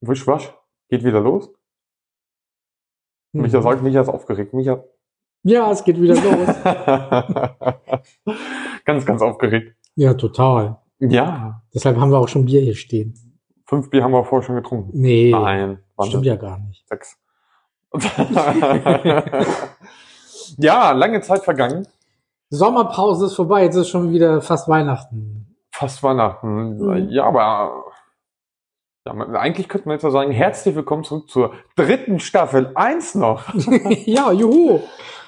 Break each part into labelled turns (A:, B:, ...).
A: Wisch, wasch. Geht wieder los. Micha sagt, Micha ist aufgeregt. Micha.
B: Ja, es geht wieder los.
A: ganz, ganz aufgeregt.
B: ja, total.
A: Ja.
B: Deshalb haben wir auch schon Bier hier stehen.
A: Fünf Bier haben wir vorher schon getrunken.
B: Nee,
A: Nein. Waren
B: stimmt ja gar nicht.
A: Sechs. ja, lange Zeit vergangen.
B: Sommerpause ist vorbei, jetzt ist schon wieder fast Weihnachten.
A: Fast Weihnachten.
B: Mhm.
A: Ja, aber ja, eigentlich könnte man jetzt ja sagen, herzlich willkommen zurück zur dritten Staffel. Eins noch.
B: ja, juhu.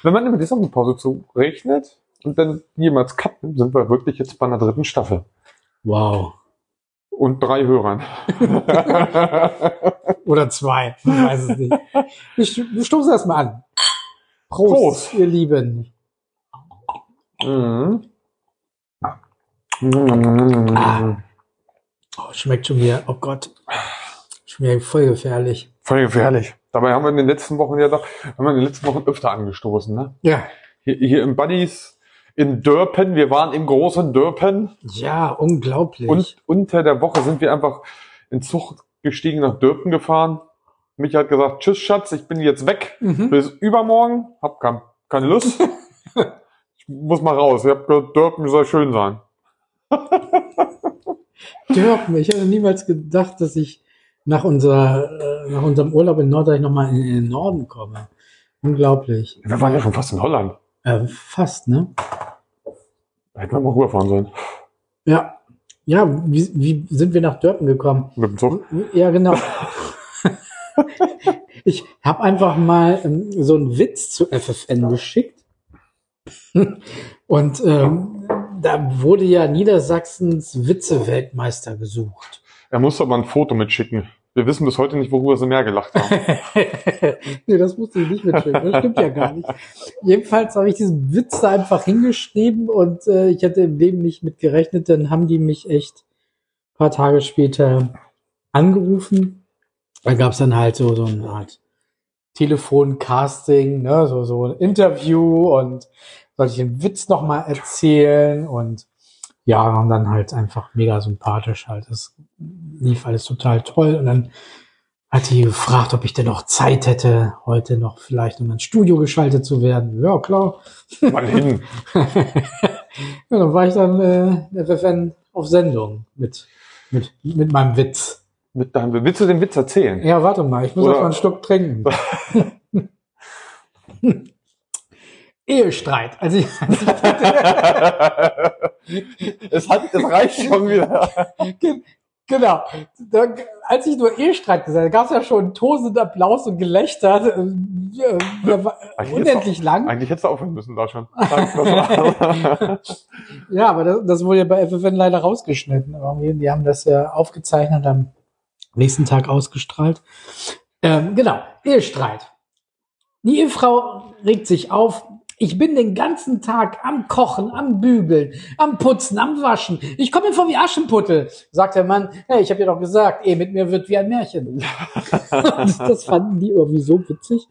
A: Wenn man über die Sommerpause zurechnet und dann jemals cutten, sind wir wirklich jetzt bei einer dritten Staffel.
B: Wow.
A: Und drei Hörern.
B: Oder zwei. Ich weiß es nicht. Wir, sto- wir stoßen erstmal an. Prost,
A: Prost.
B: ihr Lieben.
A: mhm.
B: Ah. Oh, schmeckt schon wieder. Oh Gott. Wieder voll gefährlich.
A: Voll gefährlich. Dabei haben wir in den letzten Wochen ja doch, haben wir in den letzten Wochen öfter angestoßen, ne?
B: Ja.
A: Hier, hier im Buddies in Dörpen, wir waren im großen Dörpen
B: Ja, unglaublich.
A: und unter der Woche sind wir einfach in Zug gestiegen nach Dörpen gefahren. Micha hat gesagt, tschüss Schatz, ich bin jetzt weg.
B: mhm.
A: Bis übermorgen. Hab kein, keine Lust. ich muss mal raus. Ich hab gehört, Dörpen soll schön sein.
B: Dörpen. Ich hätte niemals gedacht, dass ich nach, unserer, äh, nach unserem Urlaub in Norddeich nochmal in den Norden komme. Unglaublich.
A: Wir waren ja schon fast in Holland.
B: Äh, fast, ne?
A: Hätten wir mal rüberfahren sollen.
B: Ja. Ja, wie, wie sind wir nach Dörpen gekommen?
A: Mit dem Zug.
B: Ja, genau. ich habe einfach mal ähm, so einen Witz zu FFN geschickt. Und ähm, da wurde ja Niedersachsens Witze-Weltmeister gesucht.
A: Er muss aber ein Foto mitschicken. Wir wissen bis heute nicht, worüber sie mehr gelacht haben.
B: nee, das musste ich nicht mitschicken. Das stimmt ja gar nicht. Jedenfalls habe ich diesen Witz da einfach hingeschrieben und äh, ich hätte im Leben nicht mit gerechnet. Dann haben die mich echt ein paar Tage später angerufen. Da gab es dann halt so, so eine Art Telefoncasting, ne? so, so ein Interview und sollte ich den Witz nochmal erzählen und ja, und dann halt einfach mega sympathisch halt. Das lief alles total toll und dann hat die gefragt, ob ich denn noch Zeit hätte, heute noch vielleicht um ins Studio geschaltet zu werden. Ja, klar.
A: Mal hin.
B: ja, dann war ich dann äh, FFN auf Sendung mit, mit, mit meinem Witz.
A: Mit deinem, willst du den Witz erzählen?
B: Ja, warte mal, ich muss
A: Oder-
B: mal einen Schluck trinken. Ehestreit. Also ich,
A: es, hat, es reicht schon wieder.
B: Gen- Genau. Da, als ich nur Ehestreit gesagt habe, gab es ja schon tosenden Applaus und Gelächter. äh, äh, unendlich lang.
A: Eigentlich hättest du aufhören müssen da schon.
B: Ja, aber das, das wurde ja bei FFN leider rausgeschnitten. Die haben das ja aufgezeichnet, am nächsten Tag ausgestrahlt. Ähm, genau, Ehestreit. Die Ehefrau regt sich auf. Ich bin den ganzen Tag am Kochen, am Bügeln, am Putzen, am Waschen. Ich komme mir vor wie Aschenputtel. Sagt der Mann, hey, ich habe dir doch gesagt, Ehe mit mir wird wie ein Märchen. Das fanden die irgendwie so witzig.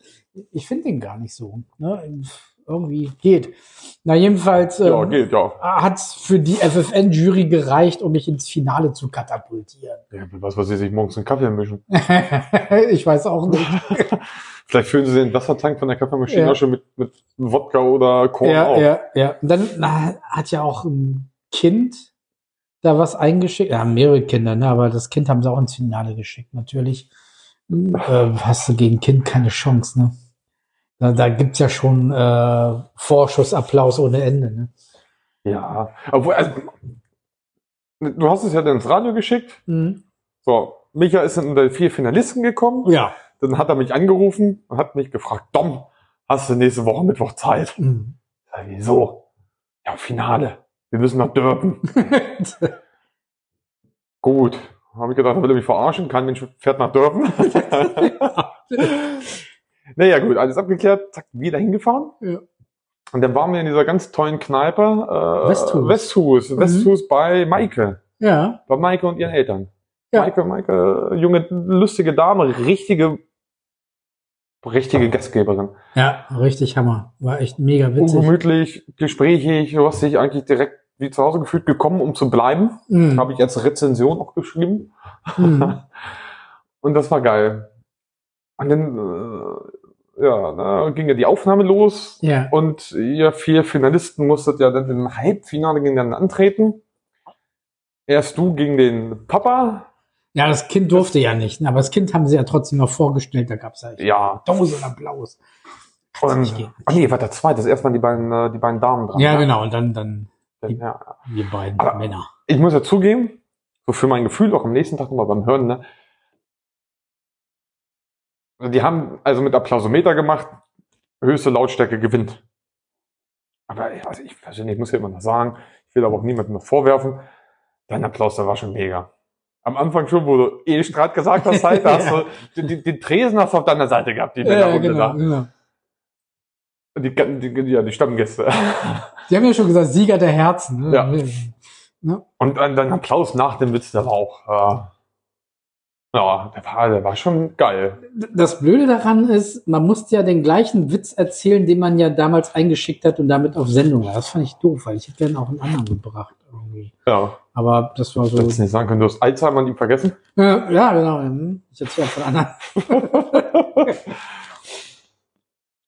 B: Ich finde den gar nicht so. Ne? Irgendwie geht. Na, jedenfalls
A: ja,
B: ähm,
A: geht, ja.
B: hat für die FFN-Jury gereicht, um mich ins Finale zu katapultieren.
A: ja. Was, was sie sich morgens einen Kaffee mischen.
B: ich weiß auch nicht.
A: Vielleicht füllen sie den Wassertank von der Kaffeemaschine
B: Ja.
A: auch schon mit, mit Wodka oder Korn
B: ja,
A: auf.
B: ja, ja. Und dann na, hat ja auch ein Kind da was eingeschickt. Ja, mehrere Kinder, ne? aber das Kind haben sie auch ins Finale geschickt. Natürlich äh, hast du gegen Kind keine Chance. Ne? Da, da gibt's ja schon äh, Vorschussapplaus ohne Ende. Ne?
A: Ja. Obwohl, also, du hast es ja dann ins Radio geschickt.
B: Mhm.
A: So, Micha ist in die vier Finalisten gekommen.
B: Ja.
A: Dann hat er mich angerufen und hat mich gefragt, Dom, hast du nächste Woche Mittwoch Zeit?
B: Mhm.
A: Ich sag, wieso? Ja, Finale. Wir müssen nach Dörpen. Gut. Habe ich gedacht, da will er mich verarschen. Kein Mensch fährt nach Dörpen. naja, gut, alles abgeklärt. Zack, wieder hingefahren.
B: Ja.
A: Und dann waren wir in dieser ganz tollen Kneipe. Äh,
B: Westhus.
A: Westhus.
B: Mhm.
A: Westhus bei Maike.
B: ja.
A: Bei Maike und ihren Eltern.
B: Ja.
A: Maike, Maike, junge, lustige Dame, richtige richtige Gastgeberin.
B: Ja, richtig Hammer. War echt mega witzig.
A: Ungemütlich, gesprächig, du hast dich eigentlich direkt wie zu Hause gefühlt gekommen, um zu bleiben.
B: Mhm.
A: Habe ich als Rezension auch geschrieben.
B: Mhm.
A: Und das war geil. Und dann äh, ja, da ging ja die Aufnahme los
B: Ja.
A: und ihr vier Finalisten musstet ja dann im Halbfinale gegeneinander antreten. Erst du gegen den Papa.
B: Ja, das Kind durfte ja nicht, ne? aber das Kind haben sie ja trotzdem noch vorgestellt, da gab es halt
A: Ja.
B: tausend Applaus.
A: Und, ach nee, war der zweite. Das erste Mal die beiden, äh, die beiden Damen dran.
B: Ja,
A: ne?
B: genau, und dann, dann
A: Ja.
B: die beiden
A: Aber-
B: Männer.
A: Ich muss ja zugeben, so für mein Gefühl, auch am nächsten Tag nochmal beim Hören, ne? Die haben also mit Applausometer gemacht, höchste Lautstärke gewinnt. Aber ja, also ich persönlich muss ja immer noch sagen, ich will aber auch niemandem noch vorwerfen, dein Applaus, der war schon mega. Am Anfang schon, wo du Ehestreit gesagt hast, halt, da hast du den, den, Tresen hast du auf deiner Seite gehabt, die
B: Ja,
A: Männerrunde
B: genau, genau.
A: da. Die, die, ja, die Stammgäste.
B: Die haben ja schon gesagt, Sieger der Herzen. Ne?
A: Ja.
B: Ne?
A: Und dann dein Applaus nach dem Witz, der war auch, äh, ja, der war, der war schon geil.
B: Das Blöde daran ist, man musste ja den gleichen Witz erzählen, den man ja damals eingeschickt hat und damit auf Sendung war. Das fand ich doof, weil ich hätte gerne auch einen anderen gebracht. Irgendwie.
A: Ja.
B: Aber das war
A: Du
B: so.
A: hättest nicht sagen können, du hast Alzheimer und ihn vergessen.
B: Ja, ja, genau. hm. Ich erzähle von anderen.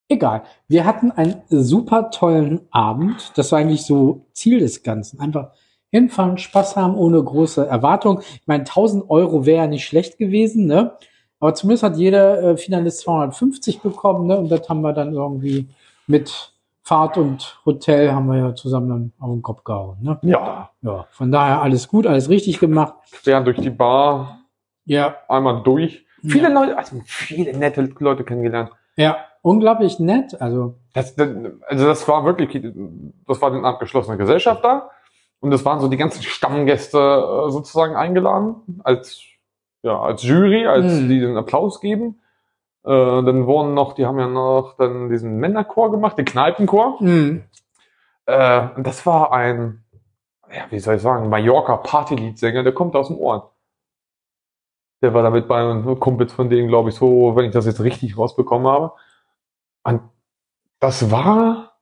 B: Egal. Wir hatten einen super tollen Abend. Das war eigentlich so Ziel des Ganzen. Einfach hinfahren, Spaß haben, ohne große Erwartung. Ich meine, 1000 Euro wäre ja nicht schlecht gewesen, ne? Aber zumindest hat jeder äh, Finalist 250 bekommen, ne? Und das haben wir dann irgendwie mit Fahrt und Hotel haben wir ja zusammen dann auf den Kopf gehauen, ne?
A: Ja.
B: Ja, von daher alles gut, alles richtig gemacht.
A: Quer durch die Bar,
B: Ja,
A: einmal durch. Viele
B: Ja.
A: Leute, also viele nette Leute kennengelernt.
B: ja, unglaublich nett. Also,
A: Das, das, also das war wirklich, das war eine abgeschlossene Gesellschaft da. Und es waren so die ganzen Stammgäste äh, sozusagen eingeladen als, ja, als Jury, als
B: Mhm.
A: die den Applaus geben. Äh, dann wurden noch, die haben ja noch dann diesen Männerchor gemacht, den Kneipenchor.
B: mh,
A: Äh, und das war ein, ja, wie soll ich sagen, Mallorca Partyliedsänger, der kommt aus dem Ort. Der war damit bei einem Kumpels von denen, glaube ich, so, wenn ich das jetzt richtig rausbekommen habe. Und das war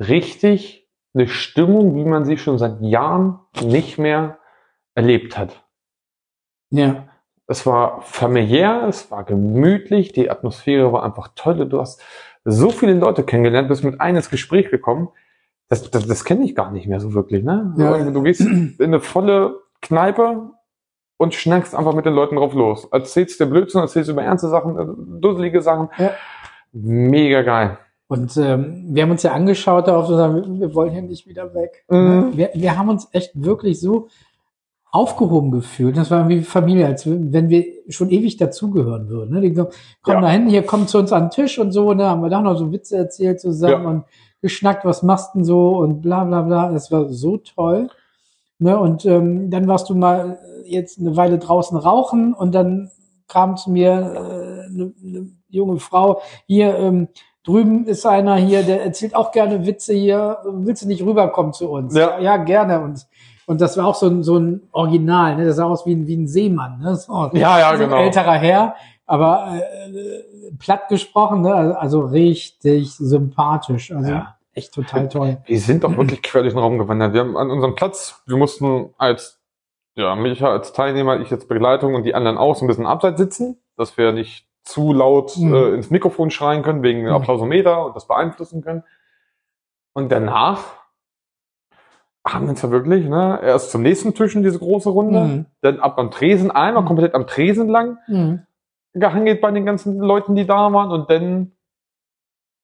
A: richtig eine Stimmung, wie man sie schon seit Jahren nicht mehr erlebt hat.
B: ja,
A: Es war familiär, es war gemütlich, die Atmosphäre war einfach toll. Du hast so viele Leute kennengelernt, bist mit einem ins Gespräch gekommen. Das, das, das kenne ich gar nicht mehr so wirklich. Ne?
B: Ja.
A: Du gehst in eine volle Kneipe und schnackst einfach mit den Leuten drauf los. Erzählst dir Blödsinn, erzählst über ernste Sachen, äh, dusselige Sachen.
B: Ja.
A: Mega geil.
B: Und ähm, wir haben uns ja angeschaut darauf und sagen, wir wollen hier nicht wieder weg.
A: Mhm.
B: Wir, wir haben uns echt wirklich so aufgehoben gefühlt. Das war wie Familie, als wenn wir schon ewig dazugehören würden. Ne? Die kommen
A: Ja.
B: da hinten, hier kommen zu uns an den Tisch und so, ne? haben wir da noch so Witze erzählt zusammen
A: Ja.
B: und geschnackt, was machst du denn so und bla bla bla. Das war so toll. Ne? Und ähm, dann warst du mal jetzt eine Weile draußen rauchen und dann kam zu mir äh, eine, eine junge Frau, hier ähm, drüben ist einer hier, der erzählt auch gerne Witze hier, willst du nicht rüberkommen zu uns?
A: Ja.
B: ja gerne. Und, und das war auch so ein, so ein Original, ne? das sah aus wie ein, wie ein Seemann. Ne? So,
A: Ja, ja,
B: so ein
A: genau.
B: älterer Herr, aber äh, platt gesprochen, ne? also, also richtig sympathisch. Also
A: Ja.
B: echt total toll.
A: Wir sind doch wirklich quer durch den Raum gewandert. Wir haben an unserem Platz, wir mussten als, ja, Micha als Teilnehmer, ich als Begleitung und die anderen auch so ein bisschen abseits sitzen, dass wir nicht zu laut
B: Mhm.
A: äh, ins Mikrofon schreien können wegen
B: Mhm.
A: Applausometer und das beeinflussen können. Und danach haben wir uns ja wirklich, ne, erst zum nächsten Tisch in diese große Runde,
B: Mhm.
A: dann ab am Tresen, einmal
B: Mhm.
A: komplett am Tresen lang
B: Mhm.
A: gehangelt bei den ganzen Leuten, die da waren und dann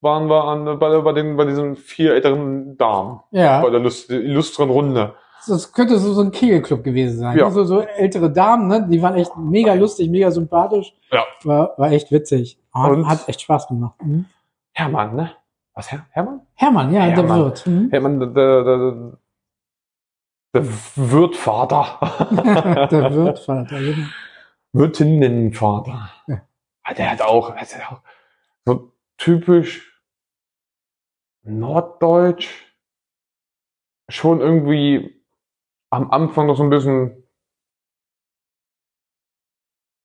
A: waren wir an, bei, bei, den, bei diesen vier älteren Damen
B: Ja.
A: bei der Lust, illustren Runde.
B: Das könnte so, so ein Kegelclub gewesen sein.
A: Ja.
B: So, so ältere Damen, ne? die waren echt mega lustig, mega sympathisch.
A: Ja.
B: War, war echt witzig. Hat, hat echt Spaß gemacht. Mhm.
A: Hermann, ne? Was, Her Hermann?
B: Hermann, ja, der
A: Hermann.
B: Wirt. Mhm.
A: Hermann, der, der, der, der Wirtvater.
B: der Wirtvater, genau.
A: Wirtinnenvater.
B: Ja.
A: Ah, Der hat auch, hat auch so typisch norddeutsch, schon irgendwie am Anfang noch so ein bisschen,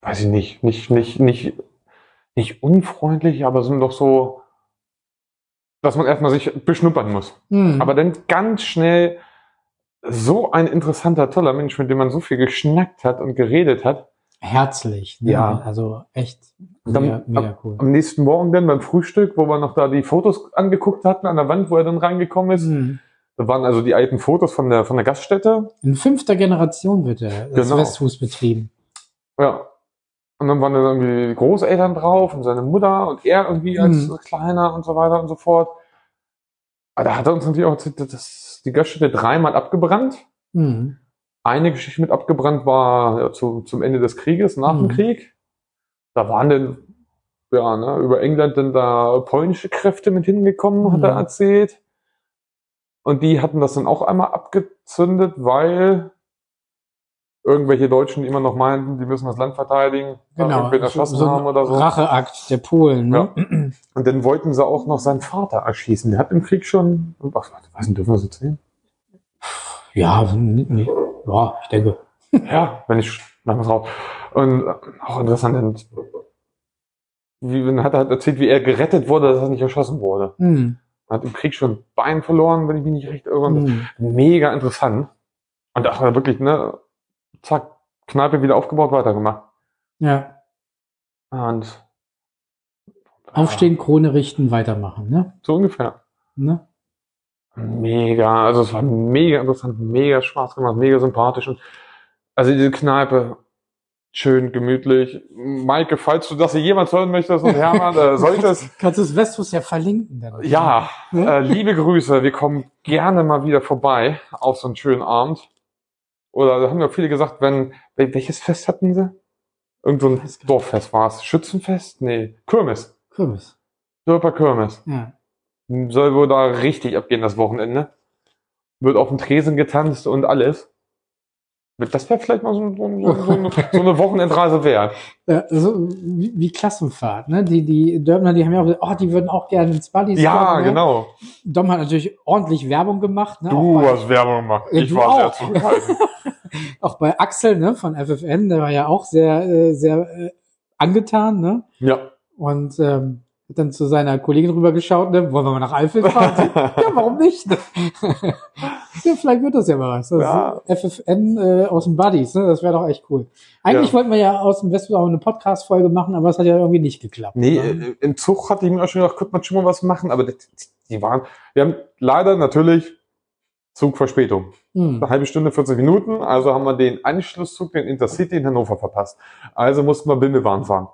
A: weiß ich nicht, nicht, nicht, nicht, nicht unfreundlich, aber sind doch so, dass man erstmal sich beschnuppern muss.
B: Hm.
A: Aber dann ganz schnell so ein interessanter, toller Mensch, mit dem man so viel geschnackt hat und geredet hat.
B: herzlich. Ne?
A: Ja.
B: Also echt
A: Dann-
B: mega, mega cool.
A: Am nächsten Morgen dann beim Frühstück, wo wir noch da die Fotos angeguckt hatten an der Wand, wo er dann reingekommen ist.
B: Hm.
A: Da waren also die alten Fotos von der, von der Gaststätte.
B: In fünfter Generation wird er das
A: Genau.
B: Westfuß betrieben.
A: Ja. Und dann waren da irgendwie die Großeltern drauf und seine Mutter und er irgendwie als
B: Mhm.
A: Kleiner und so weiter und so fort. Aber da hat er uns natürlich auch erzählt, dass die Gaststätte dreimal abgebrannt.
B: Hm.
A: Eine Geschichte mit abgebrannt war ja, zu, zum Ende des Krieges, nach
B: Mhm.
A: dem Krieg. Da waren dann, ja, ne, über England dann da polnische Kräfte mit hingekommen, hat er
B: Mhm.
A: erzählt. Und die hatten das dann auch einmal abgezündet, weil irgendwelche Deutschen immer noch meinten, die müssen das Land verteidigen,
B: Genau.
A: irgendwen erschossen
B: so ein
A: haben oder so.
B: Racheakt der Polen. Ne?
A: Und dann wollten sie auch noch seinen Vater erschießen. Der hat im Krieg schon, was, was dürfen wir so erzählen?
B: Ja, n- n- ja, ich denke.
A: Ja, wenn ich mach mal drauf. Und äh, auch interessant, denn wie dann hat er halt erzählt, wie er gerettet wurde, dass er nicht erschossen wurde.
B: Hm.
A: Er hat im Krieg schon Bein verloren, wenn ich mich nicht recht irre. Und
B: Hm.
A: Mega interessant. Und er wirklich, ne, zack, Kneipe wieder aufgebaut, weitergemacht.
B: Ja.
A: Und
B: Aufstehen, Krone richten, weitermachen. Ne?
A: so ungefähr.
B: Ne?
A: Mega, also es war mega interessant, mega Spaß gemacht, mega sympathisch. Und also diese Kneipe, schön gemütlich. Maike, falls du das hier jemals hören möchtest und Hermann, äh, solltest,
B: Kannst du das Westfuß ja verlinken. Dann.
A: ja,
B: Ja.
A: äh, liebe Grüße, wir kommen gerne mal wieder vorbei auf so einen schönen Abend. Oder da haben ja viele gesagt, wenn, wel- welches Fest hatten sie? Irgend so ein. Dorffest war es. Schützenfest? Nee, Kirmes.
B: Kürbis.
A: Dörper Kirmes.
B: Ja.
A: Soll wohl da richtig abgehen das Wochenende. Wird auf dem Tresen getanzt und alles. Das wäre vielleicht mal so, so, so, so, eine, Wochenendreise wert.
B: Ja, so wie, wie Klassenfahrt, ne? Die, die Dörbner, die haben ja auch gesagt, oh, die würden auch gerne ins Buddies
A: Ja,
B: ne?
A: genau.
B: Dom hat natürlich ordentlich Werbung gemacht, ne?
A: Du
B: bei,
A: hast Werbung gemacht.
B: Ja,
A: Ich war sehr
B: auch.
A: zurückhaltend.
B: auch bei Axel, ne, von FFN, der war ja auch sehr, äh, sehr äh, angetan, ne?
A: ja.
B: Und ähm, hat dann zu seiner Kollegin rübergeschaut, ne? Wollen wir mal nach Eifel fahren? ja, warum nicht? ja, vielleicht wird das ja mal was. Das
A: Ja.
B: FFN äh, aus dem Buddies, ne? Das wäre doch echt cool. Eigentlich
A: Ja.
B: wollten wir ja aus dem Westfuß auch eine Podcast-Folge machen, aber es hat ja irgendwie nicht geklappt.
A: Nee,
B: ne?
A: äh, im Zug hatte ich mir auch schon gedacht, könnte man schon mal was machen, aber das, die waren, wir haben leider natürlich Zugverspätung.
B: Hm.
A: Eine halbe Stunde, 40 Minuten, also haben wir den Anschlusszug, den Intercity in Hannover verpasst. Also mussten wir Bimmelbahn fahren.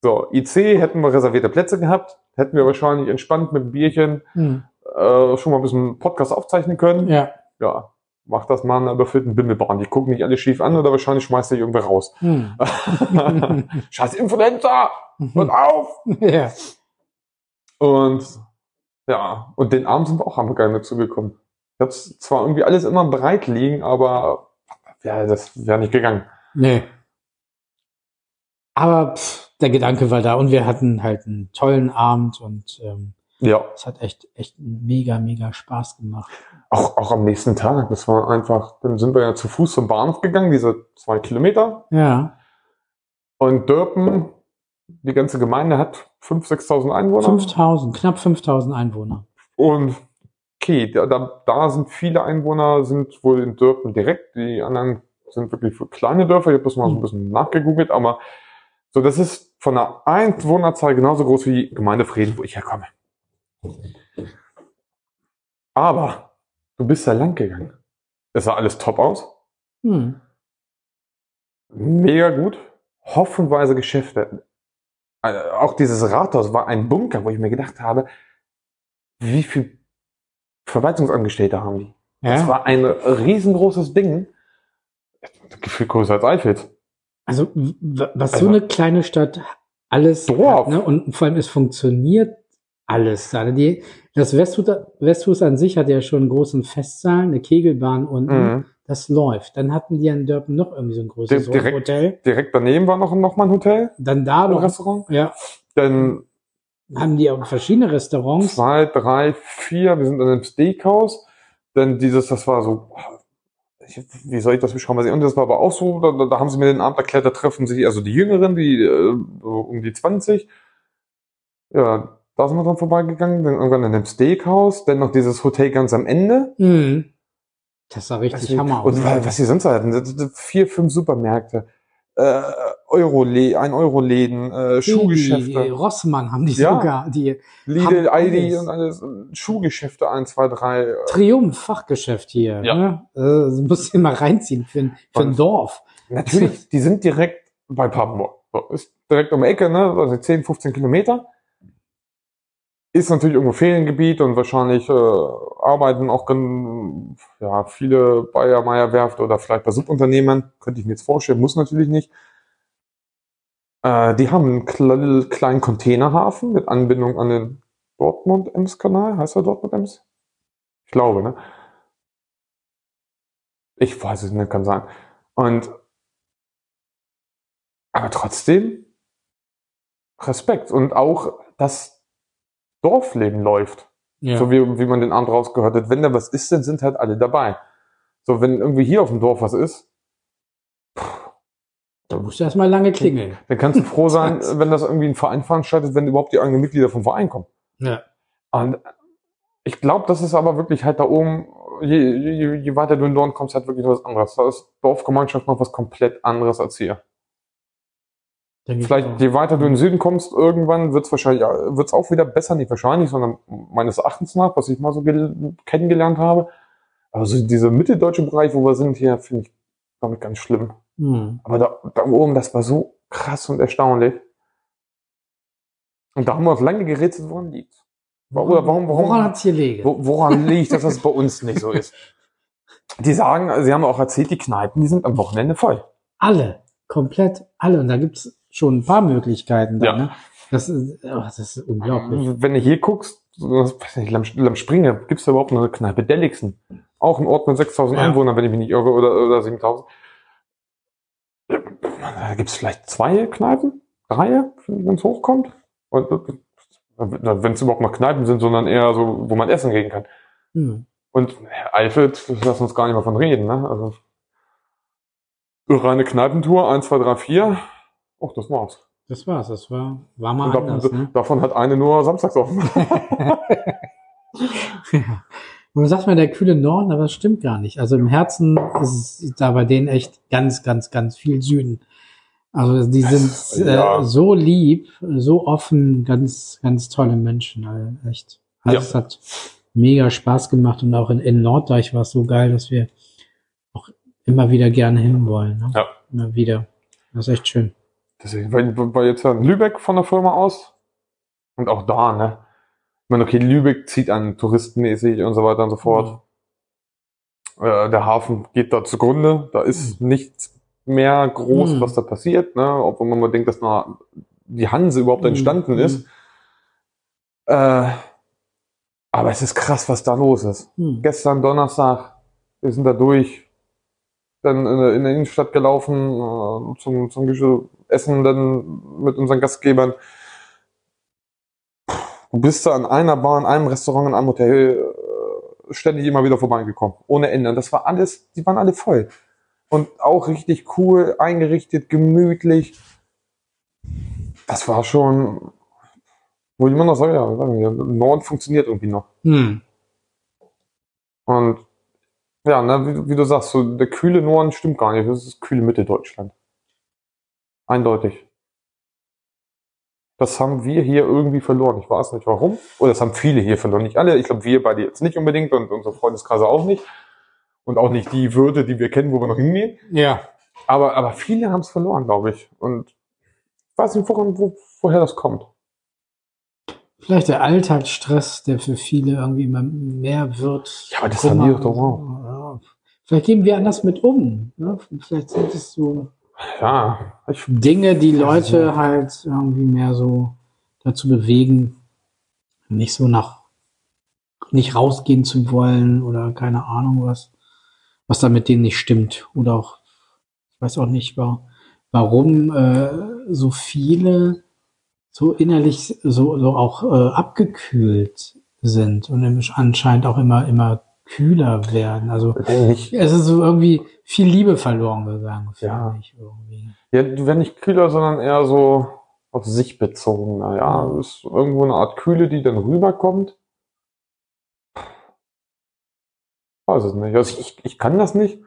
A: So, IC hätten wir reservierte Plätze gehabt, hätten wir wahrscheinlich entspannt mit einem Bierchen
B: Hm.
A: äh, schon mal ein bisschen Podcast aufzeichnen können.
B: Ja.
A: Ja, mach das mal in einer überfüllten Bimmelbahn. Die gucken nicht alle schief an oder wahrscheinlich schmeißt dich irgendwer raus.
B: Hm.
A: Scheiß Influencer! Hört auf!
B: ja.
A: Und ja, und den Abend sind wir auch hammergeil dazugekommen. Ich hab's zwar irgendwie alles immer bereit liegen, aber ja, das wäre nicht gegangen.
B: Nee. Aber pff, der Gedanke war da und wir hatten halt einen tollen Abend und ähm,
A: Ja,
B: es hat echt, echt mega, mega Spaß gemacht.
A: auch, auch am nächsten Tag. Das war einfach, dann sind wir ja zu Fuß zum Bahnhof gegangen, diese zwei Kilometer.
B: Ja.
A: Und Dörpen, die ganze Gemeinde hat 5.000, 6.000 Einwohner.
B: 5000, knapp 5000 Einwohner.
A: Und okay, da, da, sind viele Einwohner, sind wohl in Dörpen direkt. Die anderen sind wirklich für kleine Dörfer. Ich habe das mal so ein bisschen nachgegoogelt, aber so, das ist von der Einwohnerzahl genauso groß wie die Gemeinde Frieden, wo ich herkomme. Aber du bist da lang gegangen. Es sah alles top aus.
B: Hm.
A: Mega gut. Hoffenweise Geschäfte. Also auch dieses Rathaus war ein Bunker, wo ich mir gedacht habe, wie viel Verwaltungsangestellte haben die? Das
B: Ja.
A: war ein riesengroßes Ding. Gefühlt größer als Eifels.
B: Also, was
A: Also-
B: so eine kleine Stadt alles
A: Dorf.
B: hat, ne? und vor allem es funktioniert alles. da. Die, das Westfuß, Westfuß an sich hat ja schon einen großen Festsaal, eine Kegelbahn unten.
A: Mhm.
B: Das läuft. Dann hatten die in Dörpen noch irgendwie so ein größeres
A: Di- direkt-
B: Hotel.
A: Direkt daneben war noch, noch mal ein Hotel,
B: Dann da
A: ein
B: noch,
A: Restaurant.
B: ja,
A: Dann
B: haben die auch verschiedene Restaurants.
A: zwei, drei, vier. Wir sind in einem Steakhouse. Dann dieses, das war so, ich, wie soll ich das beschreiben? Und das war aber auch so, da, da haben sie mir den Abend erklärt, da treffen sich, also die Jüngeren, die äh, um die 20. Ja, da sind wir dran vorbeigegangen, dann irgendwann in einem Steakhouse, dann noch dieses Hotel ganz am Ende.
B: Mhm. Das sah richtig
A: Also,
B: Hammer
A: Und
B: aus.
A: wa- was sie sonst hatten, vier, fünf Supermärkte, äh, Euro ein Euro Läden, äh,
B: Die
A: Schuhgeschäfte,
B: Rossmann haben die
A: Ja.
B: sogar, die
A: Lidl,
B: haben
A: Aldi und alles, Schuhgeschäfte, eins, zwei, drei. äh,
B: Triumph Fachgeschäft hier.
A: Ja.
B: Ne? Äh, musst du mal reinziehen für ein, für ein Dorf.
A: Natürlich, die sind direkt bei Papenburg. Ist direkt um die Ecke, ne? Also 10, 15 Kilometer. Ist natürlich irgendwo Feriengebiet und wahrscheinlich äh, arbeiten auch ja, viele Bayer, Meier Werft oder vielleicht bei Subunternehmen. Könnte ich mir jetzt vorstellen, muss natürlich nicht. Äh, die haben einen kle kleinen Containerhafen mit Anbindung an den Dortmund-Ems-Kanal. Heißt er Dortmund-Ems? Ich glaube, ne? Ich weiß es nicht, kann sein. Und aber trotzdem Respekt und auch das Dorfleben läuft,
B: Ja.
A: so wie, wie man den Abend rausgehört hat. Wenn da was ist, dann sind halt alle dabei. So, wenn irgendwie hier auf dem Dorf was ist,
B: da musst du erstmal lange klingeln.
A: dann kannst du froh sein, wenn das irgendwie ein Verein veranstaltet, wenn überhaupt die eigenen Mitglieder vom Verein kommen.
B: Ja.
A: Und ich glaube, das ist aber wirklich halt da oben, je, je, je weiter du in Norden kommst, halt wirklich was anderes. Da ist Dorfgemeinschaft noch was komplett anderes als hier. Vielleicht, je weiter du in den Süden kommst, irgendwann wird es wahrscheinlich, ja, wird's auch wieder besser, nicht wahrscheinlich, sondern meines Erachtens nach, was ich mal so gel- kennengelernt habe. Aber so dieser mitteldeutsche Bereich, wo wir sind, hier finde ich damit ganz schlimm.
B: Hm.
A: Aber da, da oben, das war so krass und erstaunlich. Und da haben wir uns lange gerätselt, woran liegt. Oder warum, warum,
B: Woran hat's hier gelegen?
A: wo, woran liegt, dass das bei uns nicht so ist? Die sagen, sie haben auch erzählt, die Kneipen, die sind am Wochenende voll.
B: Alle. Komplett alle. Und da gibt's schon ein paar Möglichkeiten. Da,
A: Ja.
B: ne? das, ist, oh, das ist unglaublich.
A: Wenn du hier guckst, weiß nicht, Lamm, Lamm Springe, gibt's da überhaupt noch eine Kneipe? Delixen. Auch ein Ort mit 6000
B: Ja.
A: Einwohnern, wenn ich mich nicht irre, oder, oder 7000. Da gibt's vielleicht zwei Kneipen? Drei, wenn es hochkommt? Und wenn es überhaupt noch Kneipen sind, sondern eher so, wo man essen gehen kann.
B: Hm.
A: Und ja, Eifeld, lass uns gar nicht mehr von reden, ne? Also reine Kneipentour, 1, 2, 3, 4. Och, das war's.
B: Das war's. Das war, war mal anders.
A: davon,
B: Ne?
A: davon hat eine nur samstags offen.
B: Ja. Man sagt mal der kühle Norden, aber das stimmt gar nicht. Also im Herzen ist da bei denen echt ganz, ganz, ganz viel Süden. Also die sind
A: Ja.
B: äh, so lieb, so offen, ganz, ganz tolle Menschen. Also echt. Also
A: Ja.
B: es hat mega Spaß gemacht und auch in, in Norddeich war es so geil, dass wir auch immer wieder gerne hinwollen. Ne?
A: Ja.
B: Immer wieder. Das ist echt schön.
A: Deswegen, weil, weil jetzt ja in Lübeck von der Firma aus und auch da, ne? Ich meine, okay, Lübeck zieht an touristenmäßig und so weiter und so fort. Äh, der Hafen geht da zugrunde. Da ist nichts mehr groß,
B: Mhm.
A: was da passiert, ne? Obwohl man mal denkt, dass na, die Hanse überhaupt entstanden
B: Mhm.
A: ist. Äh, aber es ist krass, was da los ist.
B: Hm.
A: Gestern Donnerstag, wir sind da durch, dann in der, in der Innenstadt gelaufen, äh, zum, zum Essen dann mit unseren Gastgebern. Du bist da an einer Bar, in einem Restaurant, in einem Hotel äh, ständig immer wieder vorbeigekommen. Ohne Ende. Und das war alles, die waren alle voll. Und auch richtig cool, eingerichtet, gemütlich. Das war schon, wo ich immer noch sage, ja, Norden funktioniert irgendwie noch.
B: Hm.
A: Und ja, ne, wie, wie du sagst, so der kühle Norden stimmt gar nicht. Das ist das kühle Mitteldeutschland. Eindeutig. Das haben wir hier irgendwie verloren. Ich weiß nicht warum. Oder das haben viele hier verloren. Nicht alle. Ich glaube, wir beide jetzt nicht unbedingt und unsere Freundeskreise auch nicht. Und auch nicht die Würde, die wir kennen, wo wir noch hingehen.
B: Ja.
A: Aber, aber viele haben es verloren, glaube ich. Und ich weiß nicht, woran, wo, woher das kommt.
B: Vielleicht der Alltagsstress, der für viele irgendwie immer mehr wird.
A: Ja, aber das
B: Kummer
A: haben wir doch.
B: Ja. Vielleicht gehen wir anders mit um. Ne? Vielleicht sind es so
A: Ja,
B: Dinge, die Leute halt irgendwie mehr so dazu bewegen, nicht so nach, nicht rausgehen zu wollen oder keine Ahnung was, was da mit denen nicht stimmt. Oder auch, ich weiß auch nicht, wa- warum äh, so viele so innerlich so, so auch äh, abgekühlt sind und anscheinend auch immer, immer kühler werden. Also
A: Nicht,
B: es ist so irgendwie viel Liebe verloren gegangen,
A: Ja.
B: ich irgendwie.
A: ja, du wär nicht kühler, sondern eher so auf sich bezogen. Naja, ist irgendwo eine Art Kühle, die dann rüberkommt. Weiß es nicht. Also ich, ich kann das nicht.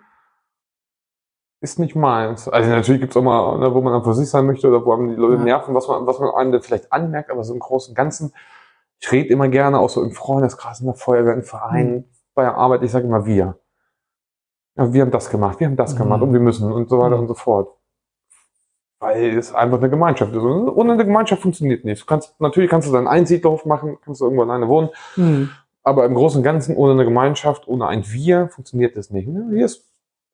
A: Ist nicht meins. Also natürlich gibt's auch mal, ne, wo man dann für sich sein möchte oder wo einem die Leute
B: Ja.
A: nerven, was man, was man einem vielleicht anmerkt, aber so im Großen und Ganzen, ich rede immer gerne auch so im Freundeskreis, in der Feuerwehr, im Verein, bei der Arbeit, ich sage immer wir. Ja, wir haben das gemacht, wir haben das
B: Mhm.
A: gemacht und wir müssen und so weiter
B: Mhm.
A: und so fort. Weil es einfach eine Gemeinschaft ist. Und ohne eine Gemeinschaft funktioniert nichts. Du kannst, natürlich kannst du deinen Einsiedlerhof machen, kannst du irgendwo alleine wohnen,
B: Hm.
A: aber im Großen und Ganzen ohne eine Gemeinschaft, ohne ein Wir funktioniert das nicht. Ne? Hier ist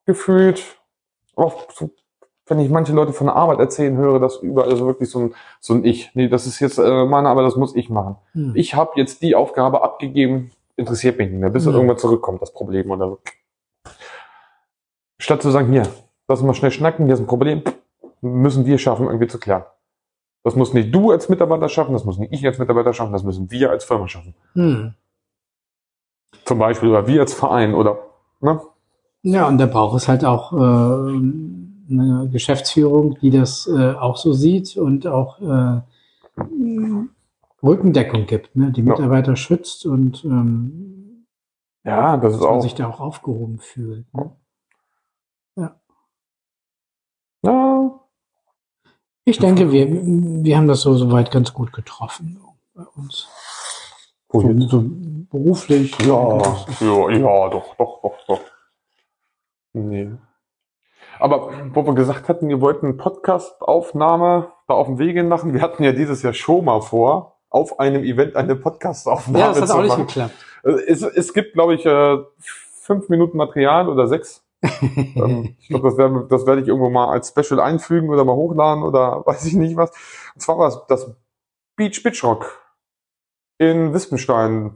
A: gefühlt, so, wenn ich manche Leute von der Arbeit erzählen höre, dass überall also wirklich so ein, so ein Ich. Nee, das ist jetzt äh, meine Arbeit, das muss ich machen.
B: Hm.
A: Ich habe jetzt die Aufgabe abgegeben, interessiert mich nicht mehr, bis
B: Mhm.
A: er irgendwann zurückkommt, das Problem oder so. Statt zu sagen, hier, lass uns mal schnell schnacken, hier ist ein Problem, müssen wir schaffen, irgendwie zu klären. Das muss nicht du als Mitarbeiter schaffen, das muss nicht ich als Mitarbeiter schaffen, das müssen wir als Firma schaffen.
B: Hm.
A: Zum Beispiel, oder wir als Verein, oder, ne?
B: Ja, und da braucht es halt auch äh, eine Geschäftsführung, die das äh, auch so sieht und auch äh, Rückendeckung gibt, ne? die
A: Ja.
B: Mitarbeiter schützt und ähm,
A: Ja, das ist
B: dass man
A: auch,
B: sich da auch aufgehoben fühlt. Ne?
A: ja,
B: Ich denke, wir, wir haben das so soweit ganz gut getroffen bei uns.
A: Oh,
B: So, so beruflich.
A: Ja, ja, ja, doch, doch, doch, doch. Nee. Aber wo wir gesagt hatten, wir wollten eine Podcast-Aufnahme da auf dem Wege machen, wir hatten ja dieses Jahr schon mal vor, auf einem Event eine Podcast-Aufnahme
B: Ja, das hat
A: zu
B: auch nicht geklappt.
A: Also Es, es gibt, glaube ich, äh, fünf Minuten Material oder sechs. ähm, ich glaube, das, werde- das werde ich irgendwo mal als Special einfügen oder mal hochladen oder weiß ich nicht was. Und zwar war das, das Beach Bitch Rock in Wispenstein.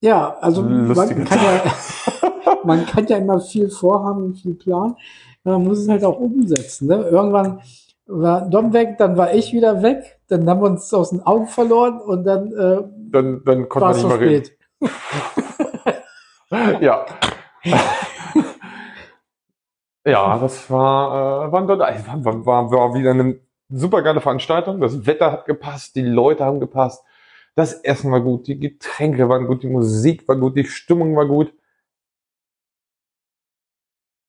B: Ja, also man kann ja, man kann ja immer viel vorhaben und viel planen. Man muss es halt auch umsetzen. Ne? Irgendwann war Dom weg, dann war ich wieder weg, dann haben wir uns aus den Augen verloren und dann äh,
A: Dann, dann konnte
B: war
A: man
B: es
A: nicht
B: zu
A: mehr reden. Ja. ja, das war, äh, war, war, war, war wieder eine super geile Veranstaltung. Das Wetter hat gepasst, die Leute haben gepasst, das Essen war gut, die Getränke waren gut, die Musik war gut, die Stimmung war gut.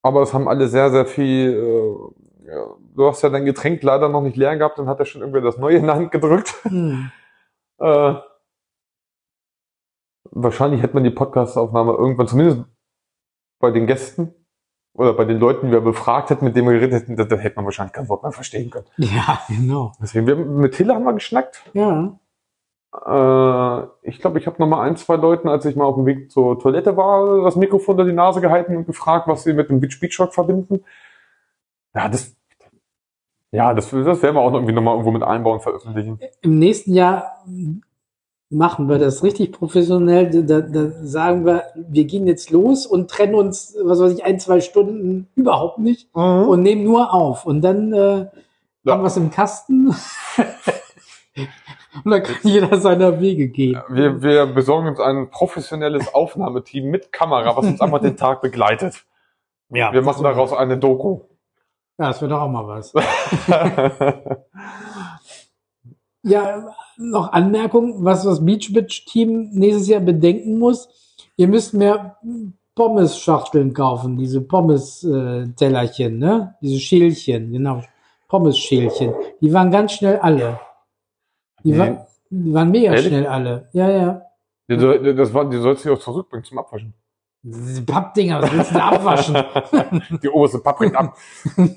A: Aber es haben alle sehr, sehr viel. Äh, ja, du hast ja dein Getränk leider noch nicht leer gehabt, dann hat er schon irgendwie das Neue in der Hand gedrückt.
B: Hm.
A: Äh, wahrscheinlich hätte man die Podcastaufnahme irgendwann, zumindest bei den Gästen oder bei den Leuten, die wir befragt hätten, mit denen wir geredet hätten, da, hätte man wahrscheinlich kein Wort mehr verstehen können.
B: Ja, genau.
A: Deswegen, wir, mit Hille haben wir geschnackt.
B: Ja.
A: Äh, ich glaube, ich habe noch mal ein, zwei Leuten, als ich mal auf dem Weg zur Toilette war, das Mikrofon unter die Nase gehalten und gefragt, was sie mit dem Beach Beach Rock verbinden. Ja, das, ja, das, das werden wir auch noch irgendwie noch mal irgendwo mit einbauen, veröffentlichen.
B: Im nächsten Jahr machen wir das richtig professionell. Da, da sagen wir, wir gehen jetzt los und trennen uns, was weiß ich, ein, zwei Stunden überhaupt nicht und nehmen nur auf. Und dann äh,
A: Ja.
B: haben wir es im Kasten. und dann kann jeder seiner Wege gehen.
A: Wir, wir besorgen uns ein professionelles Aufnahmeteam mit Kamera, was uns einfach den Tag begleitet.
B: Ja,
A: Wir machen daraus eine Doku.
B: Ja, das wäre doch auch mal was. Ja, noch Anmerkung, was das Beach Bitch Team nächstes Jahr bedenken muss. Ihr müsst mehr Pommes-Schachteln kaufen, diese Pommes-Tellerchen, ne? Diese Schälchen, genau. Pommes-Schälchen. Die waren ganz schnell alle. Die,
A: Nee.
B: war, die waren mega
A: Ehrlich?
B: schnell alle. Ja, ja.
A: Das war, die sollst du auch zurückbringen zum Abwaschen.
B: Diese Pappdinger, was willst du da abwaschen?
A: Die oberste Paprika ab.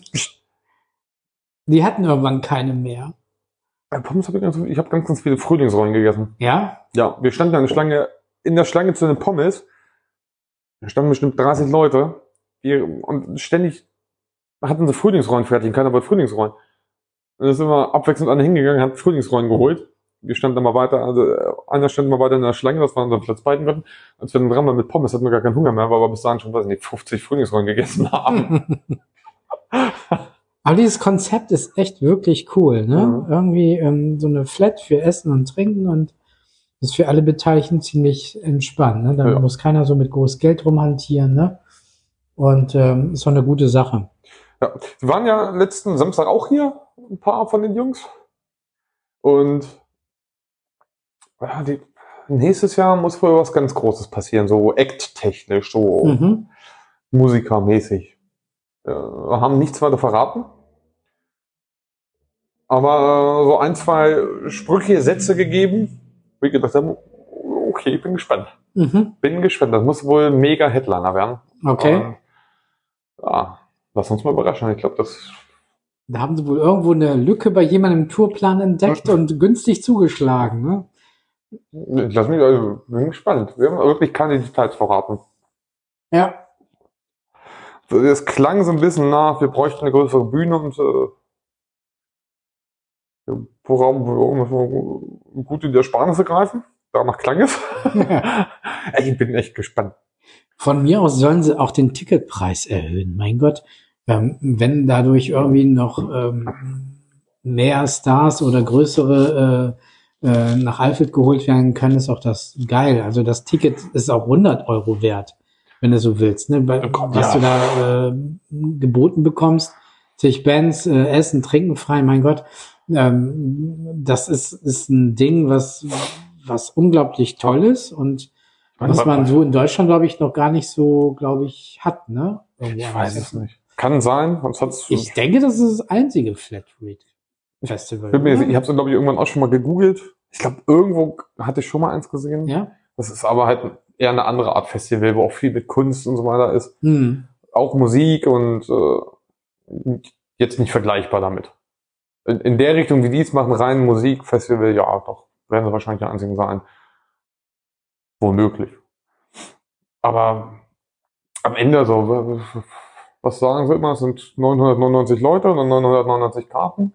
B: Die hatten irgendwann keine mehr.
A: Bei Pommes habe ich ganz, ich habe ganz, ganz viele Frühlingsrollen gegessen.
B: Ja?
A: Ja, wir standen an der Schlange, in der Schlange zu den Pommes. Da standen bestimmt 30 Leute. Die, und ständig hatten sie Frühlingsrollen fertig. Keiner wollte Frühlingsrollen. Und dann sind wir abwechselnd alle hingegangen, haben Frühlingsrollen geholt. Wir standen mal weiter, also äh, einer stand mal weiter in der Schlange, das war unser Platz beiden Gründen. Als wir dann dran waren mit Pommes, hatten wir gar keinen Hunger mehr, weil wir bis dahin schon, weiß ich nicht, 50 Frühlingsrollen gegessen haben.
B: Aber dieses Konzept ist echt wirklich cool, ne?
A: Mhm.
B: Irgendwie ähm, so eine Flat für Essen und Trinken und Das ist für alle Beteiligten ziemlich entspannt. Ne? Dann
A: Ja.
B: muss keiner so mit groß Geld rumhantieren. Ne? Und ähm, ist doch eine gute Sache.
A: Ja, die waren ja letzten Samstag auch hier, ein paar von den Jungs. Und ja, die, nächstes Jahr muss wohl was ganz Großes passieren, so act-technisch, so
B: Mhm.
A: musikermäßig. Äh, haben nichts weiter verraten. Aber so ein, zwei sprüchige Sätze gegeben, wo ich gedacht habe, okay, ich bin gespannt.
B: Mhm.
A: Bin gespannt. Das muss wohl ein mega Headliner werden.
B: Okay.
A: Und, ja, lass uns mal überraschen. Ich glaube, das
B: Da haben sie wohl irgendwo eine Lücke bei jemandem im Tourplan entdeckt und günstig zugeschlagen. Ne?
A: Lass mich, also, bin gespannt. Wir haben wirklich keine Details verraten.
B: Ja.
A: Es klang so ein bisschen nach, wir bräuchten eine größere Bühne und äh, worauf wir gut in die Ersparnisse greifen. Danach klang es. Ey, ich bin echt gespannt.
B: Von mir aus sollen sie auch den Ticketpreis erhöhen. Mein Gott, ähm, wenn dadurch irgendwie noch ähm, mehr Stars oder größere äh, äh, nach Alfred geholt werden können, ist auch das geil. Also das Ticket ist auch 100 Euro wert, wenn du so willst. Ne?
A: Komm,
B: was
A: ja.
B: du da äh, geboten bekommst, zig Bands, äh, Essen, Trinken frei, mein Gott. Ähm, das ist, ist ein Ding, was, was unglaublich toll ist und was man so in Deutschland, glaube ich, noch gar nicht so, glaube ich, hat, ne? Irgendwo
A: Ich weiß es nicht. Kann sein, sonst hat's.
B: Ich denke, das ist das einzige Flatrate-Festival.
A: Bin mir, ich habe es, glaube ich, irgendwann auch schon mal gegoogelt. Ich glaube, irgendwo hatte ich schon mal eins gesehen.
B: ja?
A: Das ist aber halt eher eine andere Art Festival, wo auch viel mit Kunst und so weiter ist.
B: Hm.
A: Auch Musik und äh, jetzt nicht vergleichbar damit. In, in der Richtung, wie die es machen, rein Musikfestival, ja, doch, werden sie wahrscheinlich die einzigen sein. Womöglich. Aber am Ende so, was sagen sie immer, es sind 999 Leute oder 999 Karten.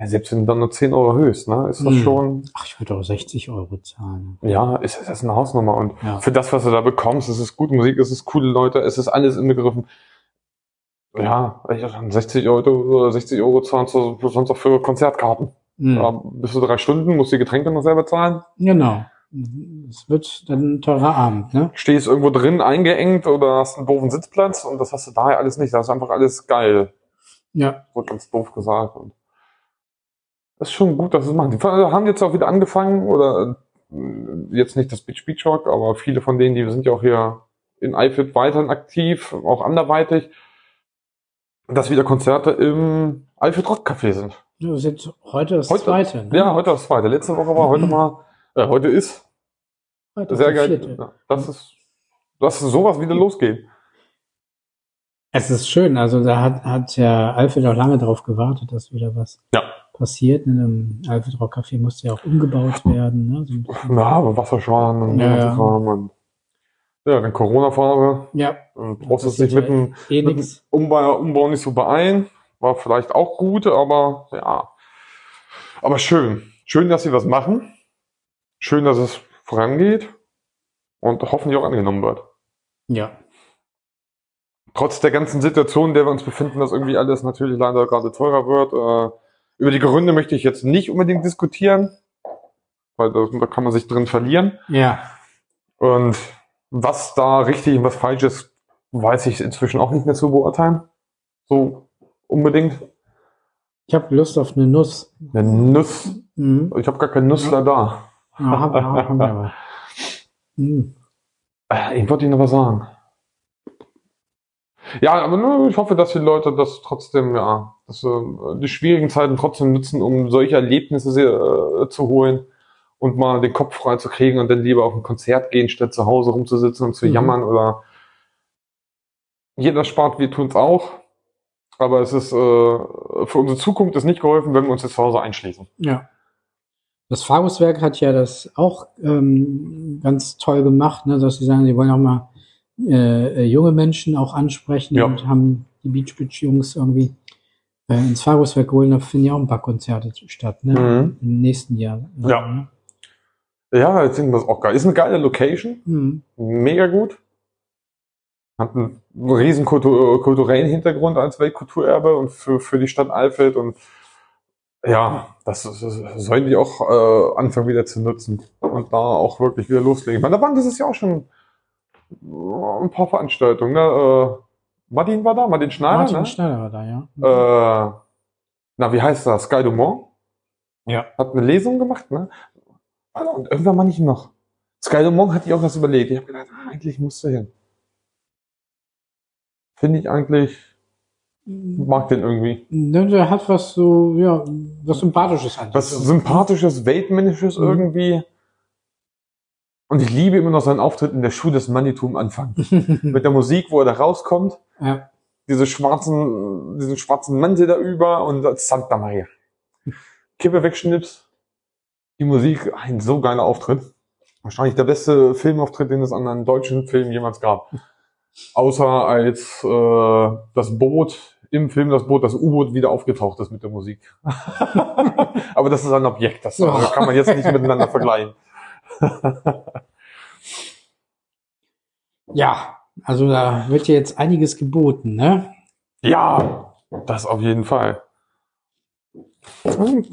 A: Ja, selbst wenn du dann nur 10 Euro erhöhst, ne, ist das
B: Hm.
A: schon,
B: Ach, ich würde auch 60 Euro zahlen.
A: ja, ist, ist das eine Hausnummer. Und
B: Ja.
A: für das, was du da bekommst, es ist gute Musik, es ist coole Leute, es ist alles inbegriffen. Ja, ich dann 60 Euro oder 60 Euro zahlst du sonst auch für Konzertkarten.
B: Hm.
A: Ja, bis zu drei Stunden, musst die Getränke noch selber zahlen.
B: Genau. Es wird dann ein teurer Abend, ne?
A: Stehst irgendwo drin eingeengt oder hast einen doofen Sitzplatz und das hast du daher alles nicht. Das ist einfach alles geil.
B: Ja.
A: So ganz doof gesagt. Und das ist schon gut, dass es machen. Die haben jetzt auch wieder angefangen oder äh, jetzt nicht das Beach Beach Rock, aber viele von denen, die sind ja auch hier in Eifeld weiterhin aktiv, auch anderweitig, dass wieder Konzerte im Eifeld Rock Café sind.
B: Ist jetzt heute das
A: Heute-
B: zweite. Ne?
A: Ja, heute das zweite. Letzte Woche war heute mal, äh, heute ist
B: Heute
A: sehr geil. Ja, Das ist, dass sowas wieder losgeht.
B: Es ist schön, also da hat, hat ja Alfred auch lange drauf gewartet, dass wieder was
A: Ja.
B: Passiert. In einem Alfred Rock Café musste ja auch umgebaut werden. Ne? So bisschen.
A: Ja, aber Wasserschaden und
B: Ja,
A: ja, und ja, dann Corona-Phase.
B: ja,
A: Dann brauchst du
B: ja
A: mit dem,
B: eh
A: dem
B: nix.
A: Umbau, Umbau nicht so beeilen. War vielleicht auch gut, aber ja. Aber schön. Schön, dass sie was machen. Schön, dass es vorangeht. Und hoffentlich auch angenommen wird.
B: Ja.
A: Trotz der ganzen Situation, in der wir uns befinden, dass irgendwie alles natürlich leider gerade teurer wird. Äh, über die Gründe möchte ich jetzt nicht unbedingt diskutieren, weil da, da kann man sich drin verlieren.
B: Ja.
A: Und was da richtig und was falsch ist, weiß ich inzwischen auch nicht mehr zu beurteilen. So unbedingt.
B: Ich habe Lust auf eine Nuss.
A: Eine Nuss.
B: Mhm.
A: Ich habe gar keinen Nussler da.
B: Ja, hab, hab, hab, aber. Mhm.
A: Ich wollte Ihnen noch was sagen. Ja, aber nur, ich hoffe, dass die Leute das trotzdem, ja, dass sie die schwierigen Zeiten trotzdem nutzen, um solche Erlebnisse äh, zu holen und mal den Kopf frei zu kriegen und dann lieber auf ein Konzert gehen, statt zu Hause rumzusitzen und zu
B: Mhm.
A: jammern oder jeder spart, wir tun's auch. Aber es ist äh, für unsere Zukunft ist nicht geholfen, wenn wir uns jetzt zu Hause einschließen.
B: Ja. Das Faguswerk hat ja das auch ähm, ganz toll gemacht, ne, dass sie sagen, sie wollen auch mal äh, äh, junge Menschen auch ansprechen
A: Ja.
B: und haben die Beach Beach Jungs irgendwie äh, ins Faguswerk geholt. Da finden ja auch ein paar Konzerte statt, ne?
A: Mhm.
B: Im nächsten Jahr.
A: Ja.
B: Ne?
A: Ja, jetzt sind wir auch geil. Ist eine geile Location.
B: Mhm.
A: mega gut. Hat einen riesen kultu kulturellen Hintergrund als Weltkulturerbe und für, für die Stadt Alfeld und Ja, das, das sollen die auch äh, anfangen wieder zu nutzen und da auch wirklich wieder loslegen. Ich meine, da waren dieses Jahr auch schon äh, ein paar Veranstaltungen. Ne? Äh, Martin war da, Martin Schneider.
B: Martin
A: ne?
B: Schneider war da, ja.
A: Äh, na, wie heißt das? Sky Dumont?
B: Ja.
A: Hat eine Lesung gemacht, ne? Alter, Und irgendwann mal nicht noch. Sky Dumont hatte ich auch was überlegt. Ich habe gedacht, ah, eigentlich musst du hin. Finde ich eigentlich, mag den irgendwie.
B: Ne, der hat was so, ja, was Sympathisches an.
A: Was sympathisches, weltmännisches
B: Mhm.
A: irgendwie. Und ich liebe immer noch seinen Auftritt in der Schuh des Manitou am Anfang. Mit der Musik, wo er da rauskommt.
B: ja.
A: diese schwarzen, diesen schwarzen Mantel da über und Santa Maria. Kippe wegschnippst, die Musik, ein so geiler Auftritt. Wahrscheinlich der beste Filmauftritt, den es an einem deutschen Film jemals gab. Außer als äh, das Boot, im Film das Boot, das U-Boot wieder aufgetaucht ist mit der Musik. Aber das ist ein Objekt, das
B: Ja.
A: kann man jetzt nicht miteinander vergleichen.
B: ja, also da wird ja jetzt einiges geboten, ne?
A: Ja, das auf jeden Fall.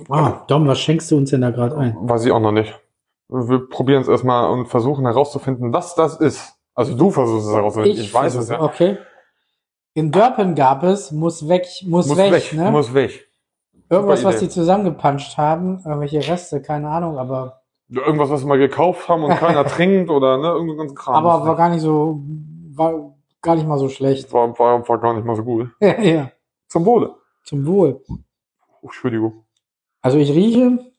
B: Ah, Dom, was schenkst du uns denn da gerade ein?
A: Weiß ich auch noch nicht. Wir probieren es erstmal und versuchen herauszufinden, was das ist. Also du versuchst es herauszufinden. Ich, weiß es ja.
B: Okay. In Dörpen gab es, muss weg, muss,
A: Muss
B: weg,
A: weg,
B: ne?
A: muss weg.
B: Irgendwas, was die zusammengepanscht haben, irgendwelche Reste, keine Ahnung, aber,
A: Irgendwas, was wir mal gekauft haben und keiner trinkt oder ne, irgendein ganzen Kram.
B: aber war gar nicht so, war gar nicht mal so schlecht.
A: war, war, war gar nicht mal so gut.
B: ja,
A: Zum Wohle.
B: zum Wohl.
A: Oh, Entschuldigung.
B: Also ich rieche,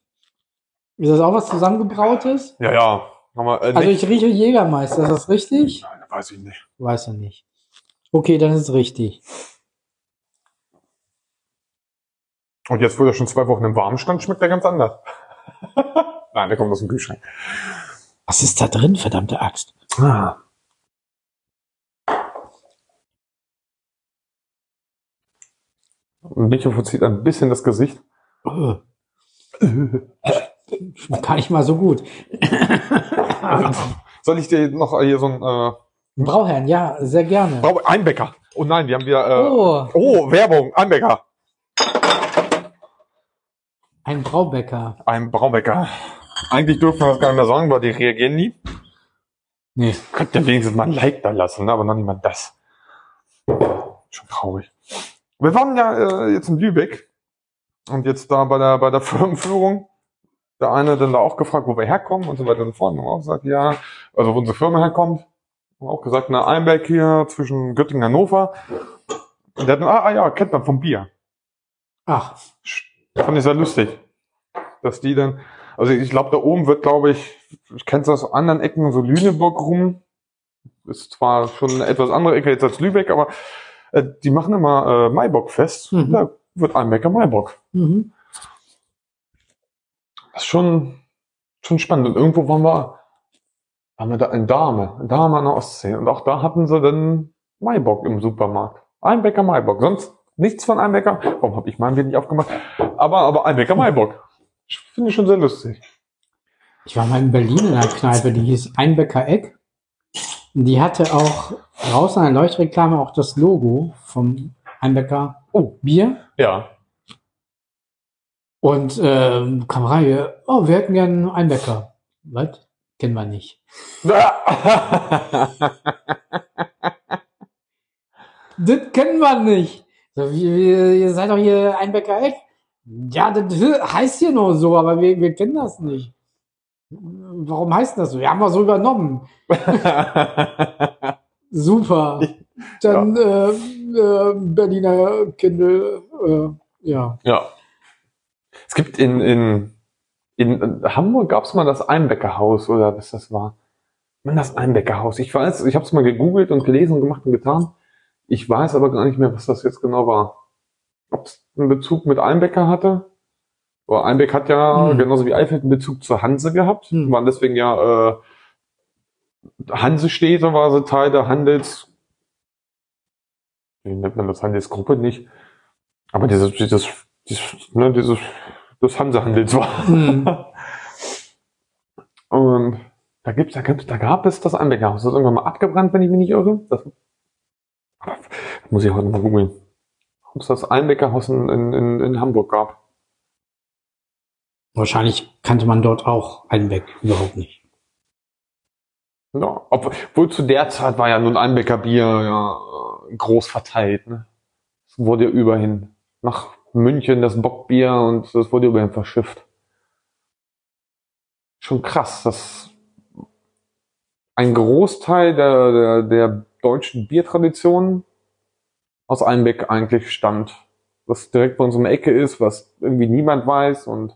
B: ist das auch was zusammengebrautes?
A: Ja, ja. Wir, äh,
B: Also ich rieche Jägermeister, ist das richtig?
A: Nein, weiß ich nicht.
B: Weiß er nicht. Okay, dann ist es richtig.
A: Und jetzt, wo der schon zwei Wochen im Warmen stand, schmeckt der ganz anders. Nein, der kommt aus dem Kühlschrank.
B: Was ist da drin, verdammte Axt?
A: Ah. Micho verzieht ein bisschen das Gesicht.
B: Schmeckt gar nicht mal so gut.
A: Soll ich dir noch hier so ein äh,
B: Brauherrn, ja, sehr gerne.
A: Brau- Einbäcker? Oh nein, wir haben wieder äh,
B: Oh,
A: oh. Werbung, Einbäcker.
B: ein Braubäcker.
A: Ein Braunbäcker. Eigentlich dürfen wir das gar nicht mehr sagen, weil die reagieren nie.
B: Nee.
A: Könnt ihr wenigstens mal ein Like da lassen, ne? aber noch nicht mal das. Schon traurig. Wir waren ja äh, jetzt in Lübeck und jetzt da bei der, bei der Firmenführung. Der eine dann da auch gefragt, wo wir herkommen und so weiter und so fort. Und auch gesagt, ja, also wo unsere Firma herkommt. Haben auch gesagt, na, Einbeck hier zwischen Göttingen und Hannover. Und der hat, ah, ah ja, kennt man vom Bier.
B: Ach,
A: Fand ich sehr lustig. Dass die dann, also ich glaube, da oben wird, glaube ich, ich kenne es aus anderen Ecken, so Lüneburg rum. Ist zwar schon eine etwas andere Ecke jetzt als Lübeck, aber äh, die machen immer äh, Maibock-Fest.
B: Mhm.
A: Da wird Einbecker Maibock.
B: mhm.
A: Das ist schon, schon spannend. Und irgendwo waren wir, waren wir da in Dahme, in Dahme an der Ostsee. Und auch da hatten sie dann Maibock im Supermarkt. Einbecker Maibock. Sonst nichts von Einbecker. Warum habe ich meinen Bier nicht aufgemacht? Aber, aber Einbecker Maibock. Ich finde ich schon sehr lustig.
B: Ich war mal in Berlin in einer Kneipe, die hieß Einbecker Eck. Die hatte auch draußen an der Leuchtreklame auch das Logo vom Einbecker
A: Oh.
B: Bier.
A: Ja.
B: Und ähm, kam rein, oh, wir hätten gerne einen Einbecker. Was? Kennen wir nicht. Das kennen wir nicht. So, wie, wie, ihr seid doch hier Einbecker Eck. Ja, das heißt hier nur so, aber wir, wir kennen das nicht. Warum heißt das so? Wir haben wir so übernommen. Super. Dann äh, äh, Berliner Kindle, äh, ja.
A: ja. Es gibt in, in, in Hamburg gab es mal das Einbäckerhaus oder was das war. Man, das Einbäckerhaus. Ich weiß, ich habe es mal gegoogelt und gelesen und gemacht und getan. Ich weiß aber gar nicht mehr, was das jetzt genau war. Ob es einen Bezug mit Einbecker hatte? Aber Einbeck hat ja,
B: Hm.
A: genauso wie Eifeld, einen Bezug zur Hanse gehabt.
B: Hm.
A: Waren deswegen ja äh, Hansestädte war so Teil der Handels... Wie nennt man das? Handelsgruppe nicht. Aber dieses, dieses, dieses, ne, dieses, das Hansehandels war.
B: Hm.
A: Und da gibt's, da gibt's, da gab es das Einbäckerhaus. Das ist irgendwann mal abgebrannt, wenn ich mich nicht irre. Das, muss ich heute mal googeln. Ob es das Einbäckerhaus in, in, in, Hamburg gab.
B: Wahrscheinlich kannte man dort auch Einbeck überhaupt nicht.
A: Ja, obwohl zu der Zeit war ja nun Einbecker Bier ja groß verteilt. Ne? Es wurde ja überhin nach München das Bockbier und das wurde überhin verschifft. Schon krass, dass ein Großteil der, der, der deutschen Biertradition aus Einbeck eigentlich stammt. Was direkt bei uns um die Ecke ist, was irgendwie niemand weiß und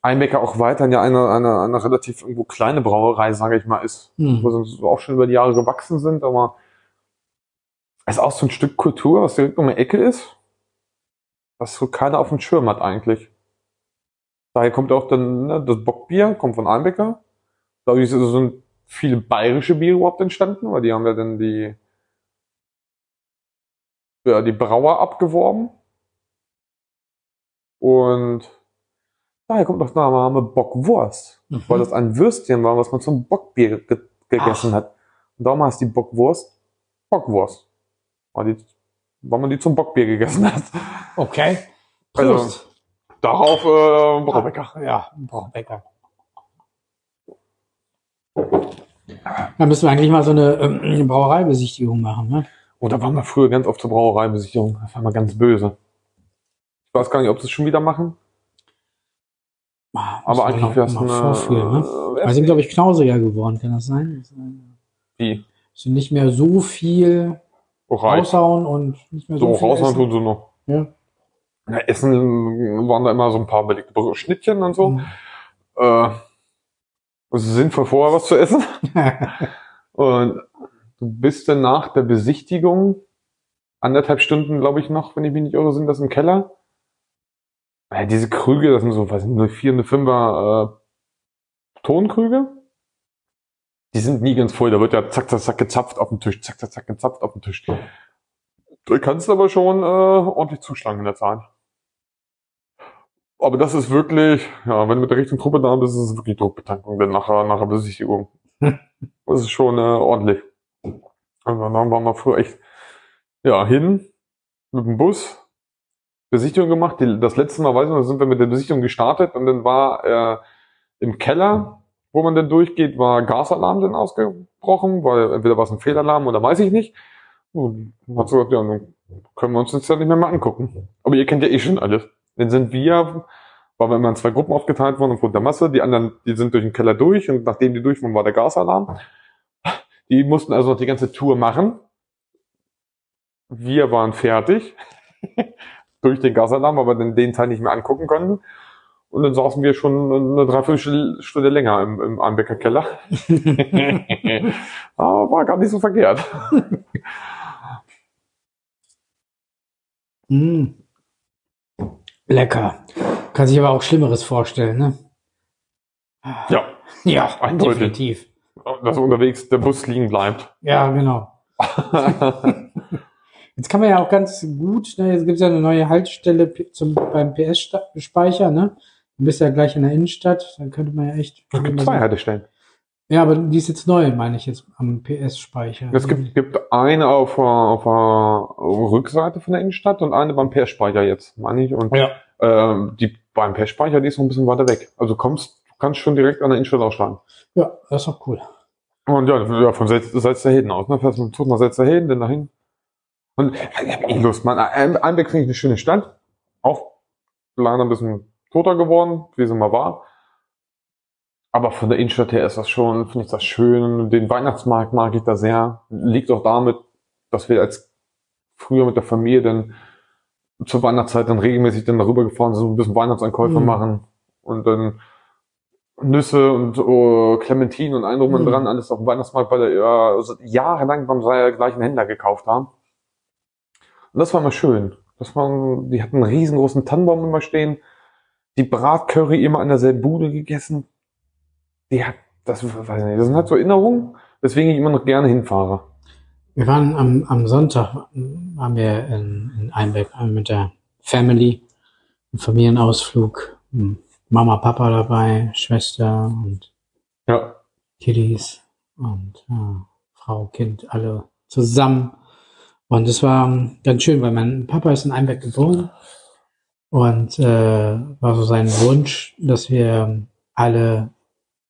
A: Einbecker auch weiterhin ja eine, eine, eine relativ irgendwo kleine Brauerei, sage ich mal, ist.
B: Hm.
A: Wo sie auch schon über die Jahre gewachsen sind, aber es ist auch so ein Stück Kultur, was direkt um die Ecke ist, was so keiner auf dem Schirm hat eigentlich. Daher kommt auch dann ne, das Bockbier, kommt von Einbecker. Dadurch sind viele bayerische Biere überhaupt entstanden, weil die haben ja dann die, ja, die Brauer abgeworben. Und daher kommt auch der Name Bockwurst,
B: Mhm.
A: weil das ein Würstchen war, was man zum Bockbier ge gegessen
B: Ach.
A: hat. Und darum heißt die Bockwurst Bockwurst. Weil, die, weil man die zum Bockbier gegessen hat.
B: Okay.
A: Also,
B: Prost.
A: Darauf äh, Braubecker.
B: Ja, Braubecker. Da müssen wir eigentlich mal so eine ähm, Brauereibesichtigung machen, ne?
A: Und da waren wir früher ganz oft zur Brauereibesicherung. Das war mal ganz böse. Ich weiß gar nicht, ob sie es schon wieder machen.
B: Ah,
A: Aber eigentlich wäre es eine.
B: vorführen, ne? Wir sind, glaube ich, knausiger geworden, kann das sein?
A: Wie?
B: Sind nicht mehr so viel
A: Reich.
B: raushauen und nicht mehr so,
A: So,
B: viel
A: raushauen
B: essen.
A: tun sie noch.
B: Ja.
A: Ja, Essen waren da immer so ein paar belegte Schnittchen und so.
B: Mhm.
A: Äh, es ist sinnvoll, vorher was zu essen. Und du bist dann nach der Besichtigung anderthalb Stunden, glaube ich, noch, wenn ich mich nicht irre, sind das im Keller. Ja, diese Krüge, das sind so, weiß nicht, 04, 05er äh, Tonkrüge. Die sind nie ganz voll. Da wird ja zack, zack, zack gezapft auf den Tisch, zack, zack, zack gezapft auf den Tisch. Da kannst du aber schon äh, ordentlich zuschlagen in der Zeit. Aber das ist wirklich, ja, wenn du mit der richtigen Truppe da bist, ist es wirklich Druckbetankung, denn nachher, nachher Besichtigung. Das ist schon äh, ordentlich. Also dann waren wir früher echt, ja, hin mit dem Bus, Besichtigung gemacht. Die, das letzte Mal, weiß ich noch, sind wir mit der Besichtigung gestartet und dann war äh, im Keller, wo man dann durchgeht, war Gasalarm dann ausgebrochen, weil entweder war es ein Fehlalarm oder weiß ich nicht. Und hat sie gesagt, ja, dann können wir uns das ja nicht mehr mal angucken. Aber ihr kennt ja eh schon alles. Dann sind wir, weil wir immer in zwei Gruppen aufgeteilt wurden aufgrund der Masse, die anderen, die sind durch den Keller durch und nachdem die durch waren, war der Gasalarm. Die mussten also noch die ganze Tour machen. Wir waren fertig durch den Gasalarm, aber dann den Teil nicht mehr angucken konnten. Und dann saßen wir schon eine Dreiviertelstunde länger im, im Einbecker Keller. aber war gar nicht so verkehrt.
B: Mm. Lecker. Kann sich aber auch Schlimmeres vorstellen, ne?
A: Ja,
B: Ja,
A: Eindeutig.
B: definitiv.
A: Dass unterwegs der Bus liegen bleibt.
B: Ja, genau. Jetzt kann man ja auch ganz gut, ne, jetzt gibt es ja eine neue Haltestelle zum, beim PS-Speicher, ne? Du bist ja gleich in der Innenstadt, dann könnte man ja echt.
A: Es gibt zwei Haltestellen.
B: Ja, aber die ist jetzt neu, meine ich jetzt, am PS-Speicher.
A: Es gibt, gibt eine auf der, auf der Rückseite von der Innenstadt und eine beim PS-Speicher jetzt, meine ich. Und
B: Ja.
A: ähm, die beim PS-Speicher, die ist noch ein bisschen weiter weg. Also kommst, kannst schon direkt an der Innenstadt aussteigen.
B: Ja, das ist doch cool.
A: Und ja, ja von Salz- Salzerheden aus. Ne? Fährst mit dem Zug nach Salzerheden, dann dahin. Und ich hab eh Lust, man. Ein- Einbeck finde ich eine schöne Stadt. Auch leider ein bisschen toter geworden, wie sie mal war. Aber von der Innenstadt her ist das schon, finde ich das schön. Den Weihnachtsmarkt mag ich da sehr. Liegt auch damit, dass wir als früher mit der Familie dann zur Weihnachtszeit dann regelmäßig dann darüber gefahren sind, ein bisschen Weihnachtseinkäufe
B: Mhm.
A: machen und dann Nüsse und oh, Clementinen und allem drum und
B: Mhm.
A: dran, alles auf dem Weihnachtsmarkt, weil ja also jahrelang beim gleichen Händler gekauft haben. Und das war immer schön. Das war, die hatten einen riesengroßen Tannenbaum immer stehen, die Bratcurry immer an derselben Bude gegessen. Die hat, das weiß ich nicht, das sind halt so Erinnerungen, weswegen ich immer noch gerne hinfahre.
B: Wir waren am, am Sonntag, waren wir in, in Einbeck äh, mit der Family, ein Familienausflug, hm, Mama, Papa dabei, Schwester und
A: Ja.
B: Kiddies und äh, Frau, Kind, alle zusammen. Und es war ähm, ganz schön, weil mein Papa ist in Einbeck geboren Und äh, war so sein Wunsch, dass wir alle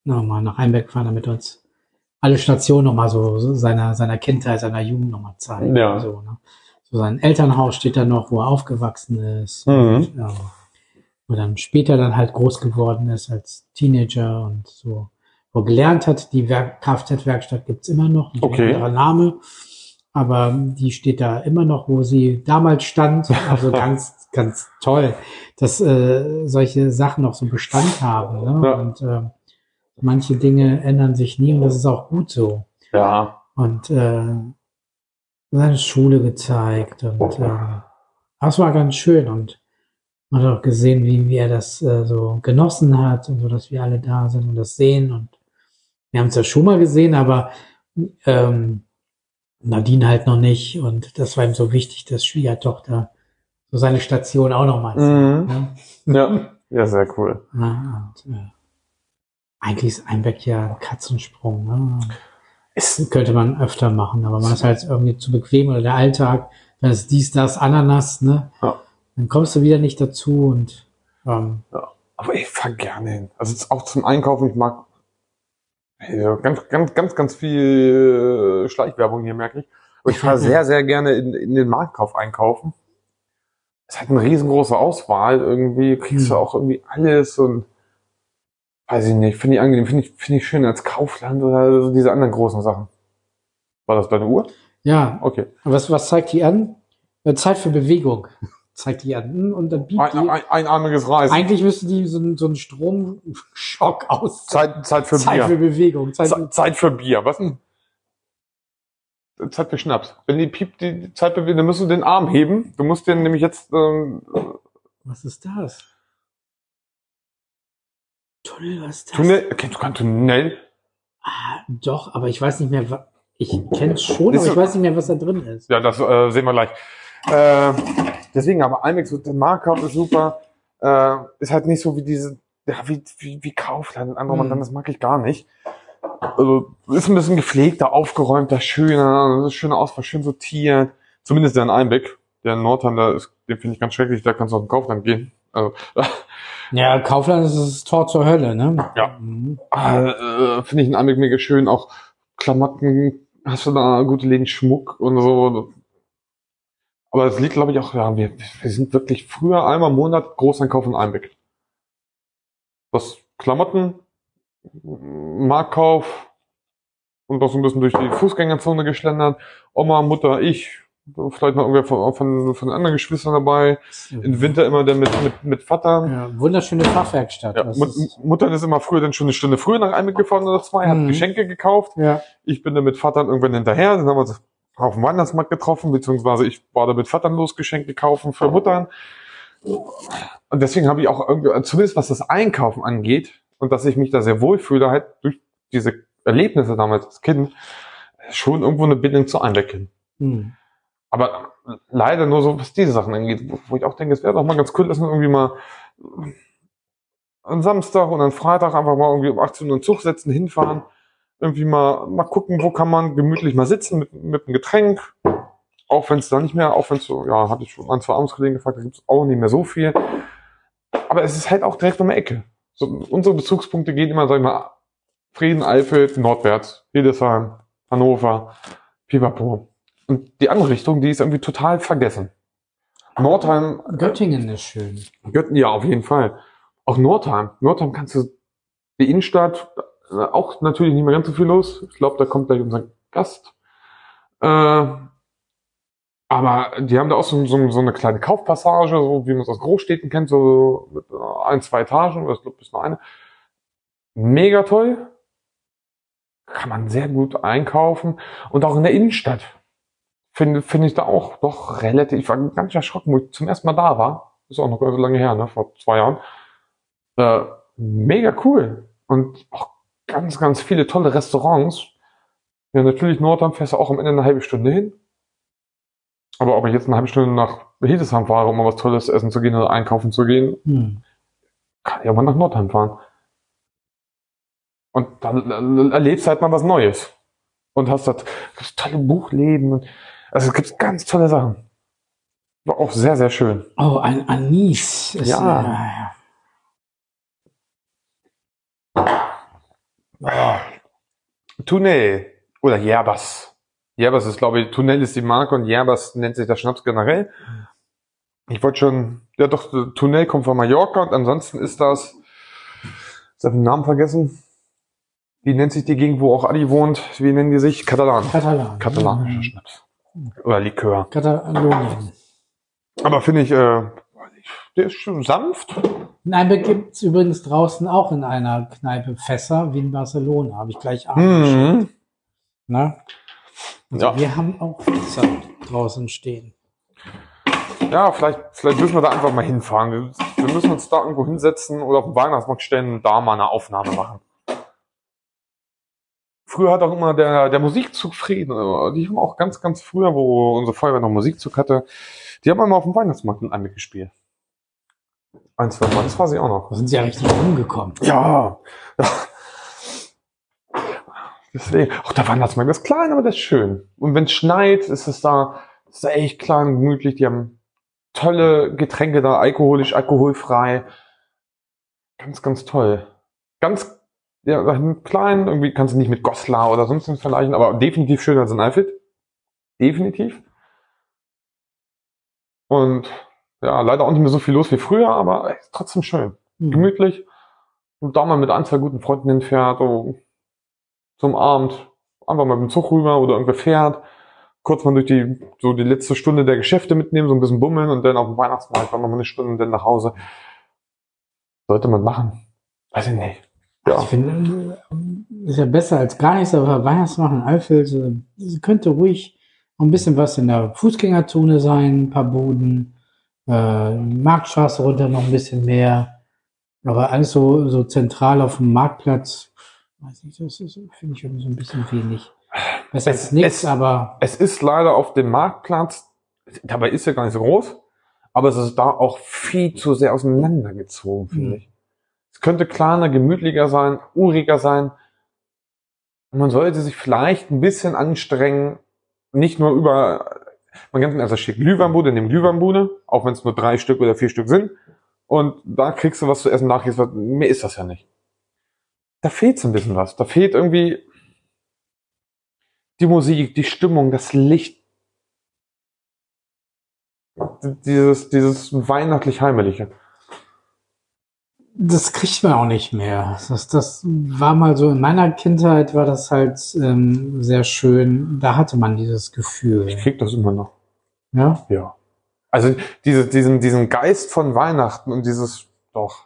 B: nochmal nach Heimberg fahren, damit uns alle Stationen nochmal so, so seiner, seiner Kindheit, seiner Jugend nochmal zeigen.
A: Ja.
B: So, ne? so sein Elternhaus steht da noch, wo er aufgewachsen ist.
A: Mhm.
B: Und, ja, wo dann später dann halt groß geworden ist als Teenager und so, wo er gelernt hat, die Werk Kfz-Werkstatt gibt's immer noch, ein
A: Okay.
B: anderer Name, aber die steht da immer noch, wo sie damals stand. Also ganz, ganz toll, dass äh, solche Sachen noch so Bestand haben. Ne?
A: Ja.
B: Und äh, manche Dinge ändern sich nie und das ist auch gut so.
A: Ja.
B: Und äh, seine Schule gezeigt und äh, das war ganz schön und man hat auch gesehen, wie, wie er das äh, so genossen hat und so, dass wir alle da sind und das sehen und wir haben es ja schon mal gesehen, aber ähm, Nadine halt noch nicht und das war ihm so wichtig, dass Schwiegertochter so seine Station auch noch mal sieht.
A: Mhm.
B: Ne?
A: Ja. Ja, sehr cool.
B: Ja, und, äh, eigentlich ist Einbeck ja ein Katzensprung. Ne?
A: Ist,
B: könnte man öfter machen, aber man ist halt irgendwie zu bequem oder der Alltag, dann ist dies, das, Ananas, ne?
A: Ja.
B: Dann kommst du wieder nicht dazu und ähm,
A: aber ich fahr gerne hin. Also auch zum Einkaufen, ich mag ja, ganz, ganz, ganz, ganz viel äh, Schleichwerbung hier, merke ich. Aber ich fahre sehr, sehr gerne in, in den Marktkauf einkaufen. Es hat eine riesengroße Auswahl irgendwie, kriegst du
B: Hm.
A: auch irgendwie alles und weiß ich nicht, finde ich angenehm, finde ich, finde ich schön als Kaufland oder so diese anderen großen Sachen. War das deine Uhr?
B: ja,
A: Okay.
B: was, was zeigt die an? Äh, Zeit für Bewegung zeigt die an Hm, und dann bietet
A: Ein,
B: die.
A: ein, einarmiges Reisen.
B: Eigentlich müsste die so, einen- so einen Stromschock aus.
A: Zeit, Zeit für
B: Zeit
A: Bier.
B: für Bewegung. Zeit für,
A: Ze- Zeit für Bier. Was denn? Zeit für Schnaps. Wenn die piept, die Zeit bewegt, dann musst du den Arm heben. Du musst den nämlich jetzt, ähm,
B: was ist das? Tunnel, was ist das?
A: Tunnel, kennst du kein Tunnel?
B: Ah, doch, aber ich weiß nicht mehr, wa- ich kenne es schon, aber ich weiß nicht mehr, was da drin ist.
A: Ja, das äh, sehen wir gleich. Äh, deswegen, aber Almex, der Markup ist super. Äh, ist halt nicht so wie diese, ja, wie, wie, wie Kaufland und andere,
B: Mhm.
A: mhm. das mag ich gar nicht. Also, ist ein bisschen gepflegter, aufgeräumter, schöner, das ist schöne Auswahl, schön sortiert. Zumindest der in Einbeck. Der in Nordheim, da ist, den finde ich ganz schrecklich, da kannst du auf den Kaufland gehen. Also,
B: Ja, Kaufland ist das Tor zur Hölle, ne?
A: Ja.
B: Mhm.
A: äh, finde ich in Einbeck mega schön. Auch Klamotten, hast du da gute Läden, Schmuck und so. Aber es liegt, glaube ich, auch, ja, wir, wir sind wirklich früher einmal im Monat Großeinkauf in Einbeck. Das Klamotten, Marktkauf und auch so ein bisschen durch die Fußgängerzone geschlendert. Oma, Mutter, ich, vielleicht noch irgendwer von, von, von den anderen Geschwistern dabei. Im Winter immer dann mit, mit, mit Vater.
B: Ja, wunderschöne Fachwerkstatt.
A: Ja, Mut,
B: ist,
A: Mutter ist immer früher dann schon eine Stunde früher nach Einbeck gefahren oder zwei, hat
B: Mhm.
A: Geschenke gekauft.
B: ja.
A: Ich bin dann mit Vater irgendwann hinterher, dann haben wir uns auf dem Weihnachtsmarkt getroffen, beziehungsweise ich war da mit Vater los Geschenke kaufen für Muttern. Und deswegen habe ich auch irgendwie, zumindest was das Einkaufen angeht, und dass ich mich da sehr wohl fühle, halt durch diese Erlebnisse damals als Kind, schon irgendwo eine Bindung zu Einbeck hin.
B: Hm.
A: Aber leider nur so, was diese Sachen angeht, wo- wo ich auch denke, es wäre doch mal ganz cool, dass man irgendwie mal am Samstag und am Freitag einfach mal irgendwie um 18 Uhr einen Zug setzen, hinfahren, irgendwie mal, mal gucken, wo kann man gemütlich mal sitzen mit, mit einem Getränk. Auch wenn es da nicht mehr, auch wenn es so, ja, hatte ich schon ein, zwei Abendskollegen gefragt, da gibt es auch nicht mehr so viel. Aber es ist halt auch direkt um die Ecke. So, unsere Bezugspunkte gehen immer, sag ich mal, Frieden, Eifel, nordwärts, Hildesheim, Hannover, Pipapo. Und die andere Richtung, die ist irgendwie total vergessen. Nordheim,
B: Göttingen ist schön.
A: Götten, ja, auf jeden Fall. Auch Nordheim. Nordheim kannst du, die Innenstadt, äh, auch natürlich nicht mehr ganz so viel los. Ich glaube, da kommt gleich unser Gast. Äh, aber die haben da auch so, so, so eine kleine Kaufpassage, so wie man es aus Großstädten kennt, so mit äh, ein, zwei Etagen, oder ich glaube, bis nur eine. Mega toll. Kann man sehr gut einkaufen. Und auch in der Innenstadt finde finde ich da auch doch relativ, ich war ganz erschrocken, wo ich zum ersten Mal da war. Ist auch noch gar so lange her, ne? vor zwei Jahren. Äh, mega cool. Und auch ganz, ganz viele tolle Restaurants. Ja, natürlich Nordheim fährst du auch am Ende eine halbe Stunde hin. Aber ob ich jetzt eine halbe Stunde nach Hildesheim fahre, um mal was Tolles essen zu gehen oder einkaufen zu gehen,
B: Hm.
A: kann ich auch mal nach Nordheim fahren. Und dann erlebst halt mal was Neues. Und hast gibt's tolle Buchläden. und- Also es gibt ganz tolle Sachen. War auch sehr, sehr schön.
B: Oh, ein Anis. Ist,
A: Ja.
B: Äh,
A: Tunnel oder Yerbas. Yerbas ist, glaube ich, Tunnel ist die Marke und Yerbas nennt sich der Schnaps generell. Ich wollte schon, ja doch, Tunnel kommt von Mallorca und ansonsten ist das, ich habe den Namen vergessen. Wie nennt sich die Gegend, wo auch Adi wohnt? Wie nennen die sich? Katalan.
B: Katalan.
A: Katalanischer Schnaps. Oder Likör.
B: Katalonien.
A: Aber finde ich, äh, der ist schon sanft.
B: Nein, gibt es übrigens draußen auch in einer Kneipe Fässer wie in Barcelona. Habe ich gleich Abend.
A: Mhm.
B: Ne? Also
A: Ja.
B: Wir haben auch Fässer draußen stehen.
A: Ja, vielleicht, vielleicht müssen wir da einfach mal hinfahren. Wir, wir müssen uns da irgendwo hinsetzen oder auf den Weihnachtsmarkt stellen und da mal eine Aufnahme machen. Früher hat auch immer der, der Musikzug Frieden, äh, die haben auch ganz, ganz früher, wo unsere Feuerwehr noch Musikzug hatte, die haben immer auf dem Weihnachtsmarkt in Einblick gespielt. Ein, zwei Mal, das weiß ich auch noch.
B: Da sind sie ja richtig rumgekommen.
A: Ja. Deswegen, auch der Weihnachtsmarkt ist klein, aber das ist schön. Und wenn es schneit, ist es da, ist da echt klein, gemütlich. Die haben tolle Getränke da, alkoholisch, alkoholfrei. Ganz, ganz toll. Ganz, ja, klein, irgendwie kannst du nicht mit Goslar oder sonst was vergleichen, aber definitiv schöner als in Alfred. Definitiv. Und ja, leider auch nicht mehr so viel los wie früher, aber echt trotzdem schön
B: Hm.
A: gemütlich und da mal mit ein, zwei guten Freunden hinfährt, so zum Abend, einfach mal mit dem Zug rüber oder irgendwer fährt, kurz mal durch die, so die letzte Stunde der Geschäfte mitnehmen, so ein bisschen bummeln und dann auf dem Weihnachtsmarkt dann noch mal eine Stunde und dann nach Hause. Sollte man machen. Weiß ich nicht. Ja.
B: Ich finde, ist ja besser als gar nichts, aber Weihnachtsmarkt in Eifeld äh, könnte ruhig noch ein bisschen was in der Fußgängerzone sein, ein paar Buden, äh, Marktstraße runter noch ein bisschen mehr. Aber alles so, so zentral auf dem Marktplatz, weiß nicht, das ist, finde ich irgendwie so ein bisschen wenig. Besser
A: Es-
B: als nichts,
A: es-
B: aber
A: Es ist leider auf dem Marktplatz, dabei ist er gar nicht so groß, aber es ist da auch viel zu sehr auseinandergezogen, finde
B: Mhm.
A: ich. Es könnte kleiner, gemütlicher sein, uriger sein. Und man sollte sich vielleicht ein bisschen anstrengen, nicht nur über, man kennt also steht Glühweinbude, nimm Glühweinbude, auch wenn es nur drei Stück oder vier Stück sind. Und da kriegst du was zu essen, nachgehst was, mehr ist das ja nicht. Da fehlt so ein bisschen was. Da fehlt irgendwie die Musik, die Stimmung, das Licht. Dieses, dieses weihnachtlich-heimliche.
B: Das kriegt man auch nicht mehr. Das, das war mal so, in meiner Kindheit war das halt ähm, sehr schön. Da hatte man dieses Gefühl.
A: Ich krieg das immer noch.
B: Ja?
A: Ja. Also diese, diesen, diesen Geist von Weihnachten und dieses, doch.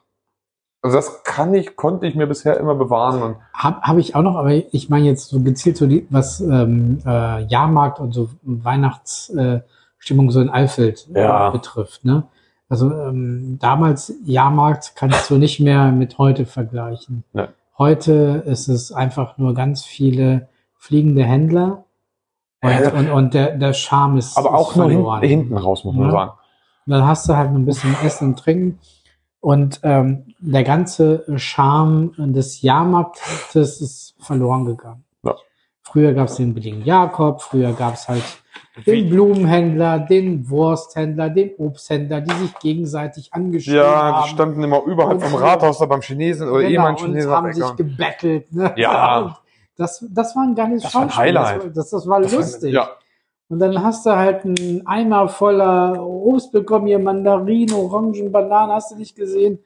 A: Also das kann ich, konnte ich mir bisher immer bewahren und
B: Habe hab ich auch noch, aber ich meine jetzt so gezielt so die, was ähm, äh, Jahrmarkt und so Weihnachtsstimmung äh, Stimmung so in Eifeld äh,
A: Ja.
B: betrifft. Ne? Also ähm, damals Jahrmarkt kannst du nicht mehr mit heute vergleichen.
A: Nee.
B: Heute ist es einfach nur ganz viele fliegende Händler und, und, und der, der Charme ist
A: aber auch
B: ist
A: nur hinten, hinten raus, muss man
B: Ja.
A: sagen.
B: Und dann hast du halt ein bisschen Essen und Trinken. Und ähm, der ganze Charme des Jahrmarktes ist verloren gegangen.
A: Ja.
B: Früher gab es den billigen Jakob, früher gab es halt den Blumenhändler, den Wursthändler, den Obsthändler, die sich gegenseitig angeschrieben
A: Ja, die
B: haben.
A: standen immer überhalb
B: Und
A: vom. Rathaus da beim Chinesen oder
B: Genau,
A: ehemaligen
B: und
A: Chinesen.
B: haben
A: auf
B: sich
A: Eckern.
B: gebettelt. Ne?
A: Ja.
B: Und Das, das war ein geiles
A: Das war ein. Highlight.
B: Das, war- das, war
A: Das war-
B: lustig.
A: Ja,
B: Und dann hast du halt einen Eimer voller Obst bekommen, hier Mandarinen, Orangen, Bananen, hast du nicht gesehen.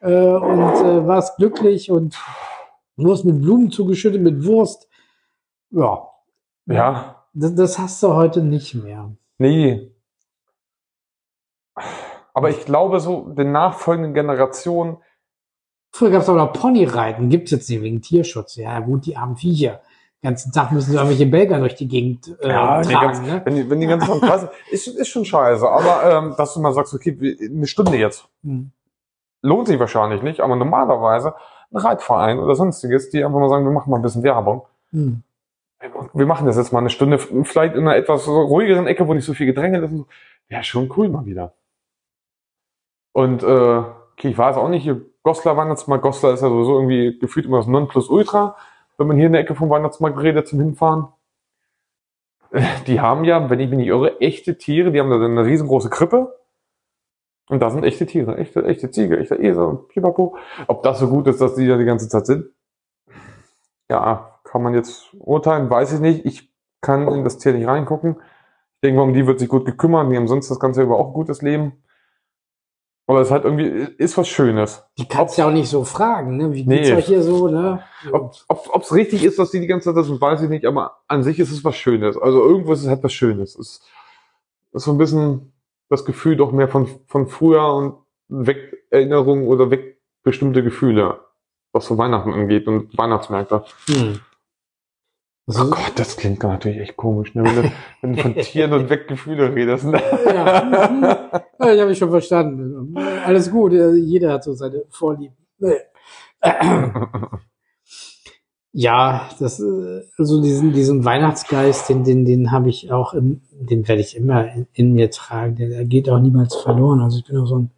B: Äh, und äh, warst glücklich und Wurst mit Blumen zugeschüttet, mit Wurst. Ja,
A: ja,
B: das, das hast du heute nicht mehr.
A: nee. Aber ich glaube so, den nachfolgenden Generationen,
B: Früher gab es auch noch Ponyreiten, gibt es jetzt nicht wegen Tierschutz. Ja, gut, die armen Viecher. Den ganzen Tag müssen sie irgendwelche Belger durch die Gegend äh,
A: Ja,
B: tragen.
A: ganz-
B: ne?
A: wenn die, wenn die ganzen Kreise, ist, ist schon scheiße. Aber ähm, dass du mal sagst, okay, eine Stunde jetzt,
B: Hm.
A: lohnt sich wahrscheinlich nicht, aber normalerweise ein Reitverein oder sonstiges, die einfach mal sagen, wir machen mal ein bisschen Werbung.
B: Hm.
A: Wir machen das jetzt mal eine Stunde, vielleicht in einer etwas ruhigeren Ecke, wo nicht so viel Gedränge ist. und so. Ja, schon cool mal wieder. Und äh, okay, ich weiß auch nicht, hier Goslar Weihnachtsmarkt, Goslar ist ja sowieso irgendwie gefühlt immer das Nonplusultra, wenn man hier in der Ecke vom Weihnachtsmarkt redet zum Hinfahren. die haben ja, wenn ich mich nicht irre, echte Tiere, die haben da eine riesengroße Krippe. Und da sind echte Tiere, echte, echte Ziege, echte Esel, Pipapo. Ob das so gut ist, dass die da die ganze Zeit sind? Ja, kann man jetzt urteilen, weiß ich nicht. Ich kann in das Tier nicht reingucken. Ich denke, um die wird sich gut gekümmert. Die haben sonst das ganze über auch ein gutes Leben. Aber es ist halt irgendwie, ist was Schönes.
B: Die kannst du ja auch nicht so fragen, ne? Wie
A: Nee.
B: geht's euch hier so, ne?
A: Ob es richtig ist, dass die die ganze Zeit das sind, weiß ich nicht, aber an sich ist es was Schönes. Also irgendwo ist es halt was Schönes. Es ist so ein bisschen das Gefühl doch mehr von, von früher und weg Erinnerungen oder weg bestimmte Gefühle, was so Weihnachten angeht und Weihnachtsmärkte.
B: Hm.
A: Oh
B: Also,
A: Gott, das klingt natürlich echt komisch, ne? wenn, du, wenn du von Tieren und weg Gefühle redest. Ne?
B: ja, ja, ich habe ich schon verstanden. Alles gut, jeder hat so seine Vorlieben. Ja, das, also diesen, diesen Weihnachtsgeist, den, den, den habe ich auch, im, den werde ich immer in, in mir tragen. Der, der geht auch niemals verloren. Also ich bin auch so ein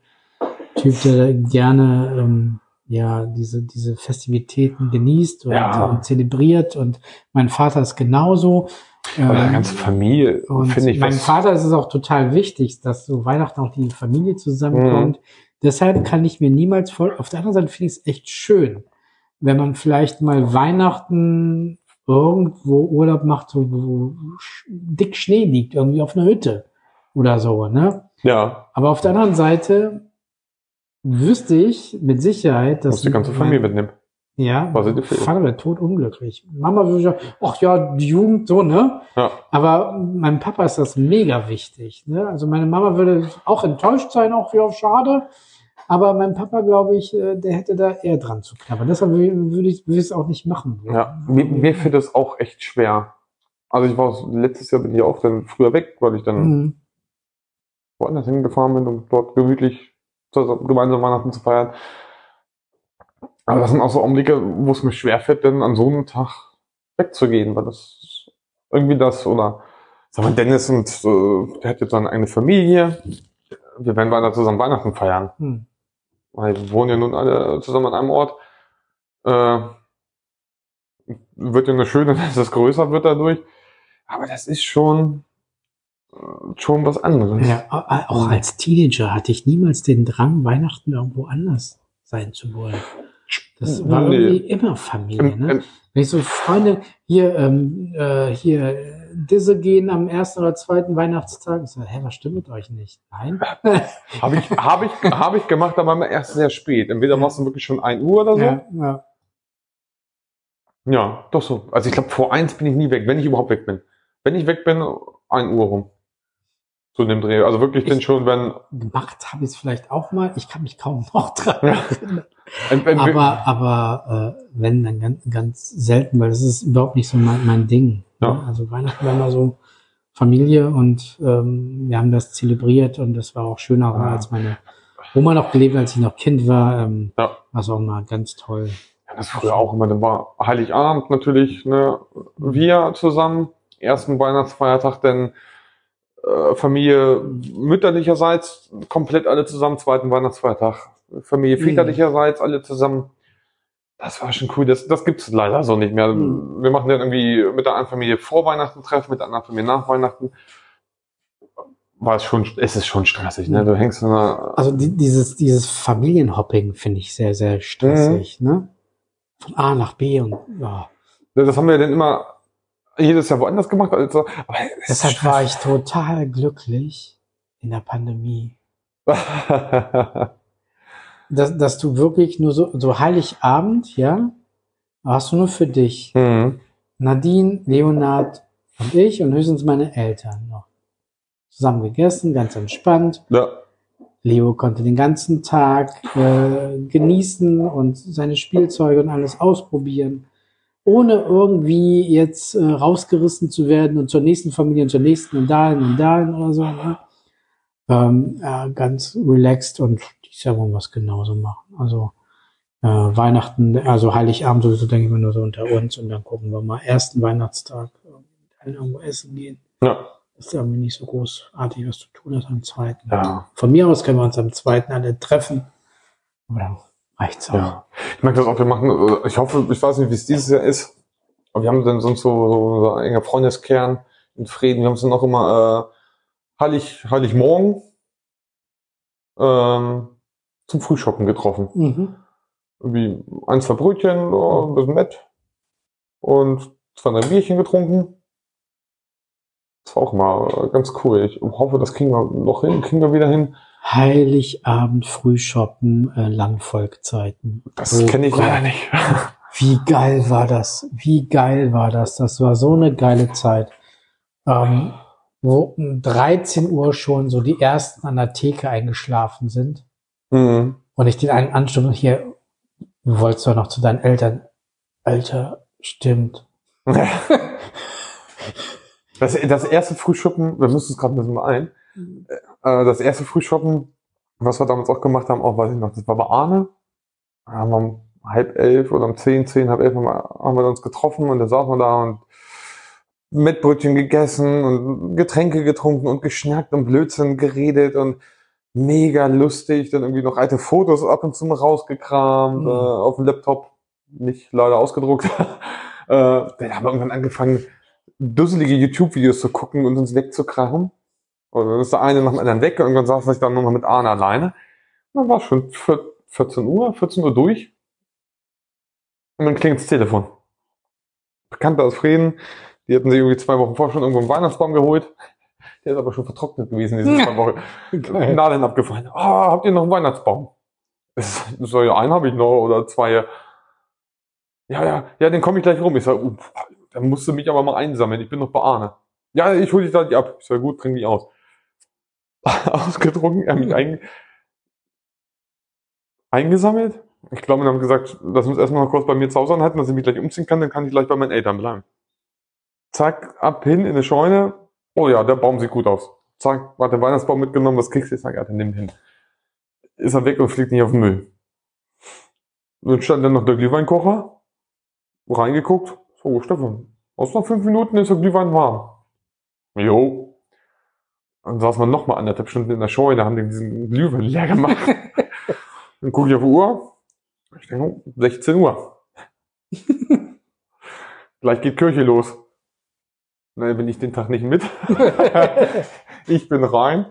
B: Typ, der gerne, ähm, ja, diese, diese Festivitäten genießt und,
A: Ja.
B: und zelebriert. Und mein Vater ist genauso. Ähm,
A: ganze Familie,
B: und
A: finde ich,
B: meinem
A: was,
B: Vater ist es auch total wichtig, dass so Weihnachten auch die Familie
A: Mhm.
B: zusammenkommt. Deshalb kann ich mir niemals voll, auf der anderen Seite finde ich es echt schön, wenn man vielleicht mal Weihnachten irgendwo Urlaub macht, wo sch- dick Schnee liegt, irgendwie auf einer Hütte oder so, ne?
A: ja,
B: Aber auf der anderen Seite wüsste ich mit Sicherheit, dass
A: muss die ganze Familie mitnehmen.
B: ja. Vater wäre tot unglücklich. Mama würde sagen, ach ja, die Jugend, so, ne?
A: Ja.
B: Aber meinem Papa ist das mega wichtig. Ne? Also meine Mama würde auch enttäuscht sein, auch ja, schade. Aber mein Papa, glaube ich, äh, der hätte da eher dran zu knabbern. Deshalb wü- würde ich würde ich es auch nicht machen.
A: Ja, mir, mir fällt das auch echt schwer. Also ich war letztes Jahr bin ich auch dann früher weg, weil ich dann
B: Mhm.
A: woanders hingefahren bin, um dort gemütlich gemeinsam Weihnachten zu feiern. Aber das sind auch so Augenblicke, wo es mir schwerfällt, dann an so einem Tag wegzugehen, weil das irgendwie das, oder sag mal, Dennis und äh, der hat jetzt seine eigene Familie. Wir werden weiter zusammen Weihnachten feiern.
B: Hm.
A: Weil wir wohnen ja nun alle zusammen an einem Ort. Äh, wird ja eine schöne, dass es größer wird dadurch. Aber das ist schon, schon was anderes.
B: Ja, au- auch als Teenager hatte ich niemals den Drang, Weihnachten irgendwo anders sein zu wollen. Das war
A: Nee.
B: irgendwie immer Familie. Ne? Wenn ich so Freunde hier, ähm, äh, hier äh, Disse gehen am ersten oder zweiten Weihnachtstag, ich so, hä, was stimmt mit euch nicht? Nein?
A: Habe ich, hab ich, hab ich gemacht, aber immer erst sehr spät. Entweder war es dann wirklich schon 1 Uhr oder so. Ja,
B: ja, ja.
A: doch so. Also ich glaube, vor eins bin ich nie weg, wenn ich überhaupt weg bin. Wenn ich weg bin, 1 Uhr rum. In dem Dreh. Also wirklich
B: Ich-
A: denn schon, wenn.
B: Gemacht habe ich es vielleicht auch mal. Ich kann mich kaum noch dran erinnern. Aber, aber äh, wenn, dann ganz, ganz selten, weil das ist überhaupt nicht so mein, mein Ding.
A: Ja.
B: Ne? Also Weihnachten war immer so Familie und ähm, wir haben das zelebriert und das war auch schöner,
A: Ja.
B: als meine Oma noch gelebt, hat, als ich noch Kind war. Ähm,
A: Ja.
B: War es auch mal ganz toll.
A: Ja, das früher auch immer. Dann war Heiligabend natürlich, ne, wir zusammen. Ersten Weihnachtsfeiertag, dann äh, Familie mütterlicherseits komplett alle zusammen. Zweiten Weihnachtsfeiertag Familie
B: Mhm.
A: väterlicherseits alle zusammen. Das war schon cool. Das, das gibt's leider so nicht mehr.
B: Mhm.
A: Wir machen dann irgendwie mit der einen Familie vor Weihnachten Treffen, mit der anderen Familie nach Weihnachten. War es schon, es ist schon stressig, ne?
B: Mhm.
A: Du hängst in einer,
B: Also die, dieses, dieses Familienhopping finde ich sehr, sehr stressig.
A: Mhm.
B: Ne? Von A nach B und ja.
A: das haben wir dann immer jedes Jahr woanders gemacht. Also, aber es ist
B: Deshalb war ich total glücklich in der Pandemie. Dass, dass du wirklich nur so, so Heiligabend, ja, warst du nur für dich.
A: mhm.
B: Nadine, Leonard und ich und höchstens meine Eltern noch. Zusammen gegessen, ganz entspannt.
A: Ja.
B: Leo konnte den ganzen Tag äh, genießen und seine Spielzeuge und alles ausprobieren, ohne irgendwie jetzt äh, rausgerissen zu werden und zur nächsten Familie und zur nächsten und dahin und dahin oder so. Ne? Ähm, äh, ganz relaxed und ich sag mal was genauso machen. Also äh, Weihnachten, also Heiligabend sowieso denke ich mal nur so unter uns und dann gucken wir mal ersten Weihnachtstag äh, irgendwo essen gehen.
A: Ja.
B: Das ist irgendwie nicht so großartig was zu tun hat am zweiten.
A: Ja.
B: Von mir aus können wir uns am zweiten alle treffen. Dann reicht's auch.
A: Ja. Ich merke das auch, wir machen, äh, ich hoffe, ich weiß nicht, wie es dieses Jahr ist, aber wir haben dann sonst so, so unser enger Freundeskern, in Frieden. Wir haben uns dann auch immer äh, Heilig, Heiligmorgen ähm, zum Frühshoppen getroffen.
B: Mhm.
A: Irgendwie ein, zwei Brötchen, oh, ein bisschen nett und zwei, drei Bierchen getrunken. Das war auch mal ganz cool. Ich hoffe, das kriegen wir noch hin, kriegen wir wieder hin.
B: Heiligabend, Frühshoppen, äh, Landvolkzeiten.
A: Das
B: Oh
A: kenne ich
B: Gott.
A: leider nicht.
B: Wie geil war das? Wie geil war das? Das war so eine geile Zeit. Ähm, wo um 13 Uhr schon so die ersten an der Theke eingeschlafen sind
A: Mhm.
B: und ich den einen Ansturm hier, du wolltest doch noch zu deinen Eltern. Alter, stimmt.
A: Das, das erste Frühschoppen, wir müssen es gerade ein bisschen mal ein. Äh, das erste Frühschoppen, was wir damals auch gemacht haben, auch weiß ich noch, das war bei Arne. Da haben wir um halb elf oder um zehn, zehn, halb elf haben wir, haben wir uns getroffen und da saßen wir da und Mettbrötchen gegessen und Getränke getrunken und geschnackt und Blödsinn geredet und mega lustig. Dann irgendwie noch alte Fotos ab und zu mal rausgekramt,
B: Mhm.
A: äh, auf dem Laptop, nicht leider ausgedruckt. äh, dann haben wir irgendwann angefangen, dusselige YouTube-Videos zu gucken und uns wegzukrachen. Und dann ist der eine nach dem anderen weg und irgendwann saß ich dann nur noch mit Arne alleine. Und dann war es schon vier- 14 Uhr, 14 Uhr durch. Und dann klingelt das Telefon. Bekannte aus Frieden, die hatten sich irgendwie zwei Wochen vorher schon irgendwo einen Weihnachtsbaum geholt. Der ist aber schon vertrocknet gewesen, diese zwei Wochen.
B: Geil.
A: Nadeln abgefallen. Ah, habt ihr noch einen Weihnachtsbaum? So, ja, einen habe ich noch oder zwei. Ja, ja, ja, den komme ich gleich rum. Ich sage, uh, dann musst du mich aber mal einsammeln. Ich bin noch bei Arne. Ja, ich hole dich da nicht ab. Ich sage, gut, trink die aus. Er hat mich ein, eingesammelt. Ich glaube, wir haben gesagt, lass uns erstmal noch kurz bei mir zu Hause anhalten, dass ich mich gleich umziehen kann, dann kann ich gleich bei meinen Eltern bleiben. Zack, ab hin in eine Scheune. Oh ja, der Baum sieht gut aus. Zack, hat der Weihnachtsbaum mitgenommen, was kriegst du? Ich sag, dann nimm hin. Ist er weg und fliegt nicht auf den Müll. Dann stand dann noch der Glühweinkocher, reingeguckt. So, Stefan, aus noch fünf Minuten ist der Glühwein warm. Jo. Dann saß man nochmal anderthalb Stunden in der Scheune, haben den diesen Glühwein leer gemacht. dann gucke ich auf die Uhr. Ich denke, oh, 16 Uhr. Gleich geht Kirche los. Nein, bin ich den Tag nicht mit. ich bin rein,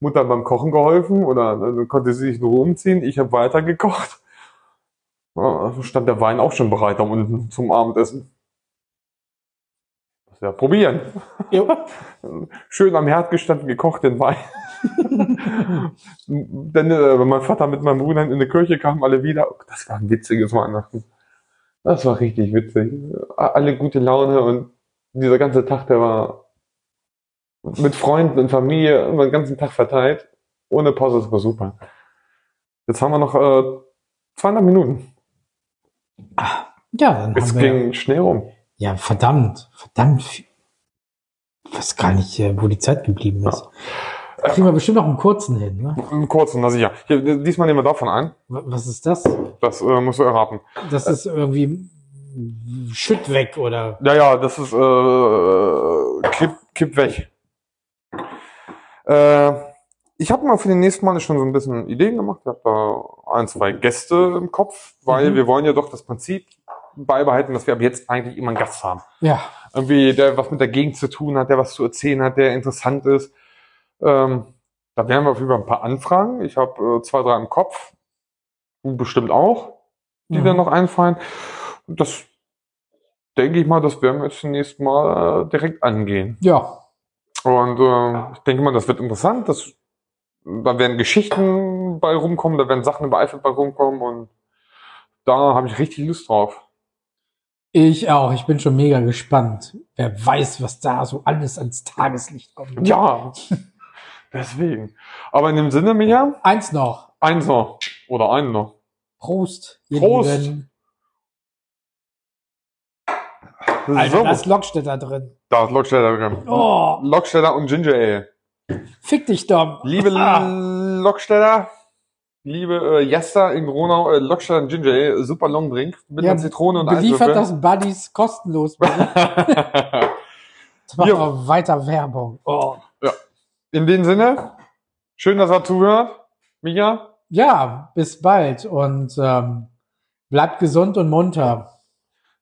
A: Mutter hat beim Kochen geholfen oder äh, konnte sie sich nur umziehen. Ich habe weiter gekocht. Ja, stand der Wein auch schon bereit da unten zum Abendessen. Das ja probieren.
B: Jo.
A: Schön am Herd gestanden, gekocht den Wein. Dann, äh, wenn mein Vater mit meinem Bruder in die Kirche kam, alle wieder. Oh, Das war ein witziges Weihnachten. Das war richtig witzig. Alle gute Laune und dieser ganze Tag, der war mit Freunden und Familie über den ganzen Tag verteilt. Ohne Pause, das war super. Jetzt haben wir noch äh, 200 Minuten.
B: Ja, dann
A: Es
B: haben wir,
A: ging schnell rum.
B: Ja, verdammt, verdammt. Ich weiß gar nicht, äh, wo die Zeit geblieben ist. Kriegen wir bestimmt noch einen kurzen hin, ne?
A: Im Kurzen, na sicher. Hier, diesmal nehmen wir davon ein.
B: Was ist das?
A: Das äh, musst du erraten.
B: Das ist irgendwie Schütt weg oder
A: Ja, ja, das ist äh, Kipp, Kipp weg. Äh, ich habe mal für den nächsten Mal schon so ein bisschen Ideen gemacht. Ich habe da ein, zwei Gäste im Kopf, weil
B: Mhm.
A: wir wollen ja doch das Prinzip beibehalten, dass wir ab jetzt eigentlich immer einen Gast haben.
B: ja.
A: Irgendwie, der was mit der Gegend zu tun hat, der was zu erzählen hat, der interessant ist. Ähm, da werden wir auf jeden Fall ein paar Anfragen. Ich habe äh, zwei, drei im Kopf. Du bestimmt auch, die
B: Mhm.
A: dann noch einfallen. Und das denke ich mal, das werden wir jetzt zunächst mal äh, direkt angehen.
B: Ja.
A: Und äh, ich denke mal, das wird interessant. Das, da werden Geschichten bei rumkommen, da werden Sachen über Eifel bei rumkommen und da habe ich richtig Lust drauf.
B: Ich auch. Ich bin schon mega gespannt. Wer weiß, was da so alles ans Tageslicht kommt.
A: Ja, deswegen. Aber in dem Sinne, Micha,
B: Eins noch.
A: eins noch. Oder einen noch.
B: Prost. ihr
A: Prost.
B: Lieben. Alter,
A: so,
B: da ist Lockstädter drin.
A: da ist Locksteller drin.
B: Oh,
A: Locksteller und Ginger Ale.
B: fick dich, Dom.
A: Liebe
B: Ah.
A: Locksteller, liebe äh, Jester in Gronau, äh, Locksteller und Ginger Ale, super Long Drink mit
B: Ja,
A: einer Zitrone und Eiswürfel.
B: das Buddies kostenlos. Das macht
A: Ja.
B: auch weiter Werbung. Oh.
A: In dem Sinne, schön, dass er zuhört. Micha,
B: Ja, bis bald und ähm, bleibt gesund und munter.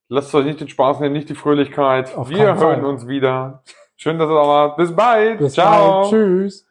A: lasst euch nicht den Spaß nehmen, nicht die Fröhlichkeit.
B: Auf
A: Wir hören
B: Fall.
A: uns wieder. Schön, dass ihr da wart. Bis bald.
B: Bis
A: Ciao.
B: bald. Tschüss.